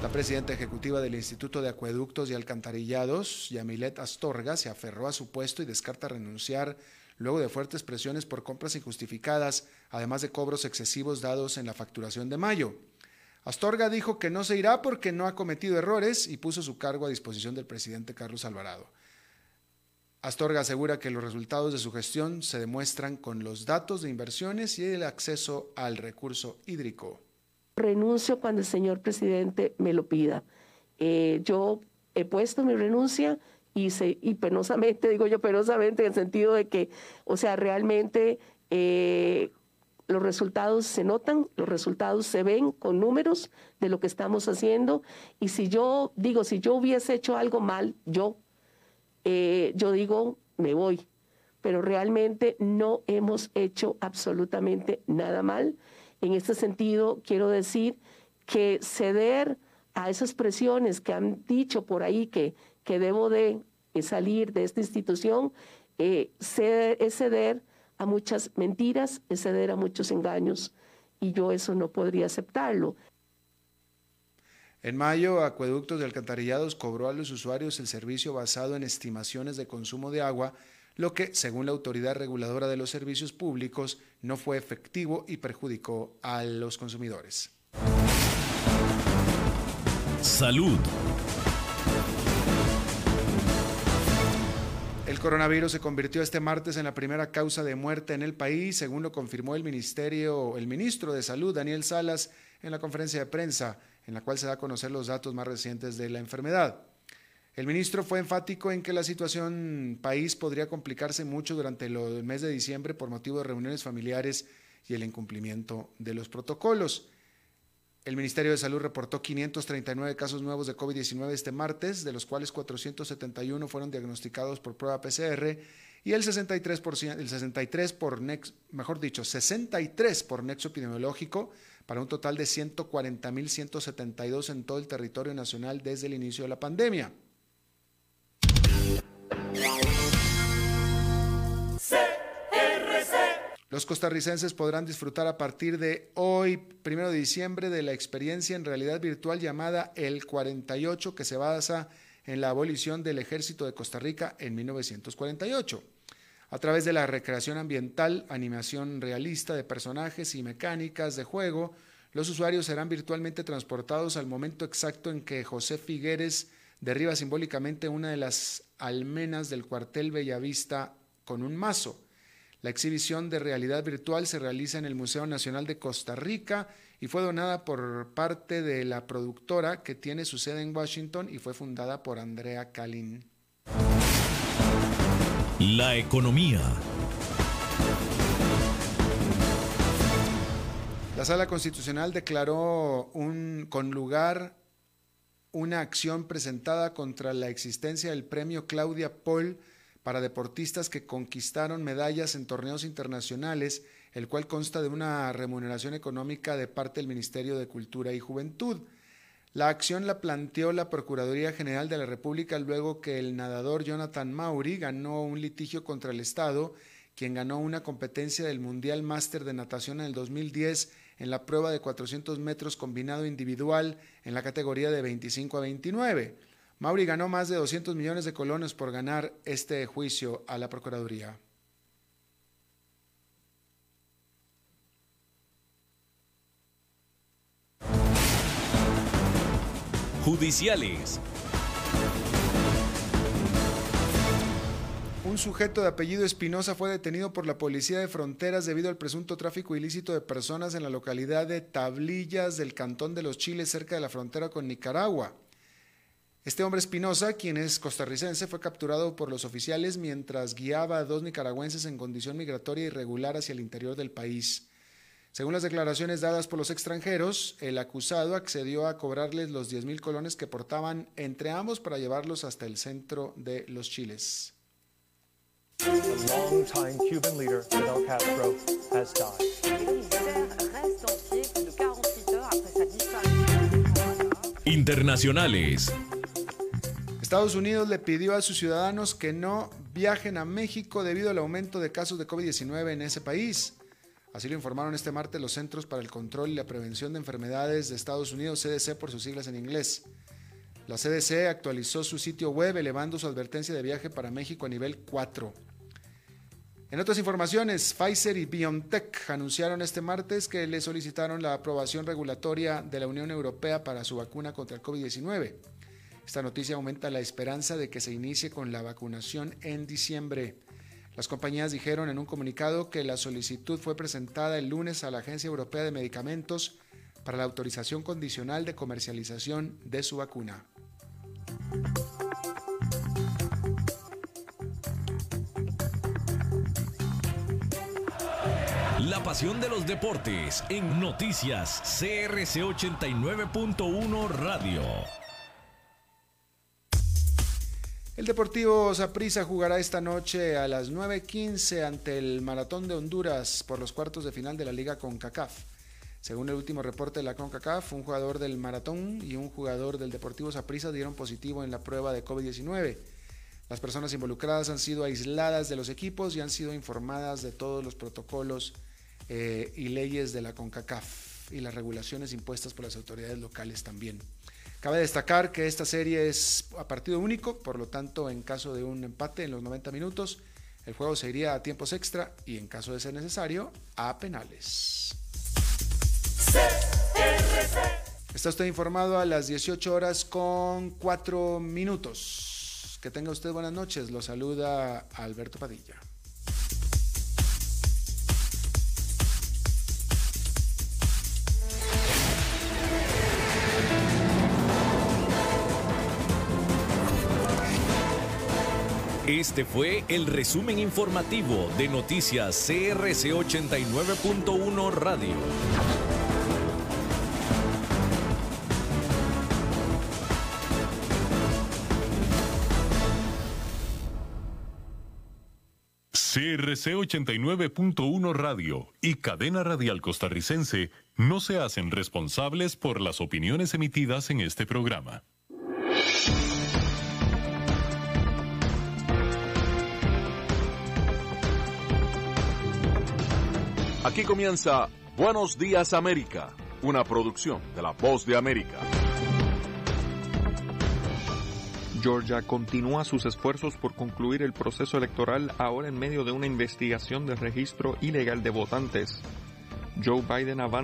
La presidenta ejecutiva del Instituto de Acueductos y Alcantarillados, Yamilet Astorga, se aferró a su puesto y descarta renunciar luego de fuertes presiones por compras injustificadas, además de cobros excesivos dados en la facturación de mayo. Astorga dijo que no se irá porque no ha cometido errores y puso su cargo a disposición del presidente Carlos Alvarado. Astorga asegura que los resultados de su gestión se demuestran con los datos de inversiones y el acceso al recurso hídrico. Renuncio cuando el señor presidente me lo pida. Eh, yo he puesto mi renuncia y, penosamente, digo yo penosamente en el sentido de que, o sea, realmente eh, los resultados se notan, los resultados se ven con números de lo que estamos haciendo. Y si yo digo, si yo hubiese hecho algo mal, yo, eh, yo digo, me voy. Pero realmente no hemos hecho absolutamente nada mal. En este sentido, quiero decir que ceder a esas presiones que han dicho por ahí que, que debo de salir de esta institución, eh, es ceder a muchas mentiras, es ceder a muchos engaños y yo eso no podría aceptarlo. En mayo, Acueductos de Alcantarillados cobró a los usuarios el servicio basado en estimaciones de consumo de agua, lo que, según la autoridad reguladora de los servicios públicos, no fue efectivo y perjudicó a los consumidores. Salud. El coronavirus se convirtió este martes en la primera causa de muerte en el país, según lo confirmó el ministerio, el ministro de Salud, Daniel Salas, en la conferencia de prensa, en la cual se da a conocer los datos más recientes de la enfermedad. El ministro fue enfático en que la situación país podría complicarse mucho durante el mes de diciembre por motivo de reuniones familiares y el incumplimiento de los protocolos. El Ministerio de Salud reportó 539 casos nuevos de COVID-19 este martes, de los cuales 471 fueron diagnosticados por prueba PCR y el 63%, el 63 por mejor dicho, 63 por nexo epidemiológico, para un total de 140.172 en todo el territorio nacional desde el inicio de la pandemia. Los costarricenses podrán disfrutar a partir de hoy, primero de diciembre, de la experiencia en realidad virtual llamada El 48, que se basa en la abolición del ejército de Costa Rica en 1948. A través de la recreación ambiental, animación realista de personajes y mecánicas de juego, los usuarios serán virtualmente transportados al momento exacto en que José Figueres derriba simbólicamente una de las almenas del cuartel Bellavista con un mazo. La exhibición de realidad virtual se realiza en el Museo Nacional de Costa Rica y fue donada por parte de la productora que tiene su sede en Washington y fue fundada por Andrea Kalin. La economía. La Sala Constitucional declaró un, con lugar una acción presentada contra la existencia del premio Claudia Paul para deportistas que conquistaron medallas en torneos internacionales, el cual consta de una remuneración económica de parte del Ministerio de Cultura y Juventud. La acción la planteó la Procuraduría General de la República luego que el nadador Jonathan Mauri ganó un litigio contra el Estado, quien ganó una competencia del Mundial Máster de Natación en el 2010 en la prueba de 400 metros combinado individual en la categoría de 25 a 29. Mauri ganó más de 200 millones de colones por ganar este juicio a la Procuraduría. Judiciales. Un sujeto de apellido Espinosa fue detenido por la Policía de Fronteras debido al presunto tráfico ilícito de personas en la localidad de Tablillas del Cantón de los Chiles cerca de la frontera con Nicaragua. Este hombre Espinosa, quien es costarricense, fue capturado por los oficiales mientras guiaba a dos nicaragüenses en condición migratoria irregular hacia el interior del país. Según las declaraciones dadas por los extranjeros, el acusado accedió a cobrarles los 10 mil colones que portaban entre ambos para llevarlos hasta el centro de los Chiles. Internacionales. Estados Unidos le pidió a sus ciudadanos que no viajen a México debido al aumento de casos de COVID-19 en ese país. Así lo informaron este martes los Centros para el Control y la Prevención de Enfermedades de Estados Unidos, CDC por sus siglas en inglés. La CDC actualizó su sitio web elevando su advertencia de viaje para México a nivel 4. En otras informaciones, Pfizer y BioNTech anunciaron este martes que le solicitaron la aprobación regulatoria de la Unión Europea para su vacuna contra el COVID-19. Esta noticia aumenta la esperanza de que se inicie con la vacunación en diciembre. Las compañías dijeron en un comunicado que la solicitud fue presentada el lunes a la Agencia Europea de Medicamentos para la autorización condicional de comercialización de su vacuna. La pasión de los deportes en noticias CRC 89.1 Radio. El Deportivo Saprissa jugará esta noche a las 9:15 ante el Maratón de Honduras por los cuartos de final de la Liga CONCACAF. Según el último reporte de la CONCACAF, un jugador del Maratón y un jugador del Deportivo Saprissa dieron positivo en la prueba de COVID-19. Las personas involucradas han sido aisladas de los equipos y han sido informadas de todos los protocolos eh, y leyes de la CONCACAF y las regulaciones impuestas por las autoridades locales también. Cabe destacar que esta serie es a partido único, por lo tanto, en caso de un empate en los 90 minutos, el juego se iría a tiempos extra y, en caso de ser necesario, a penales. Está usted informado a las 18 horas con 4 minutos. Que tenga usted buenas noches. Lo saluda Alberto Padilla. Este fue el resumen informativo de Noticias CRC 89.1 Radio. CRC 89.1 Radio y Cadena Radial Costarricense no se hacen responsables por las opiniones emitidas en este programa. Aquí comienza Buenos Días América, una producción de La Voz de América. Georgia continúa sus esfuerzos por concluir el proceso electoral ahora en medio de una investigación de registro ilegal de votantes. Joe Biden avanza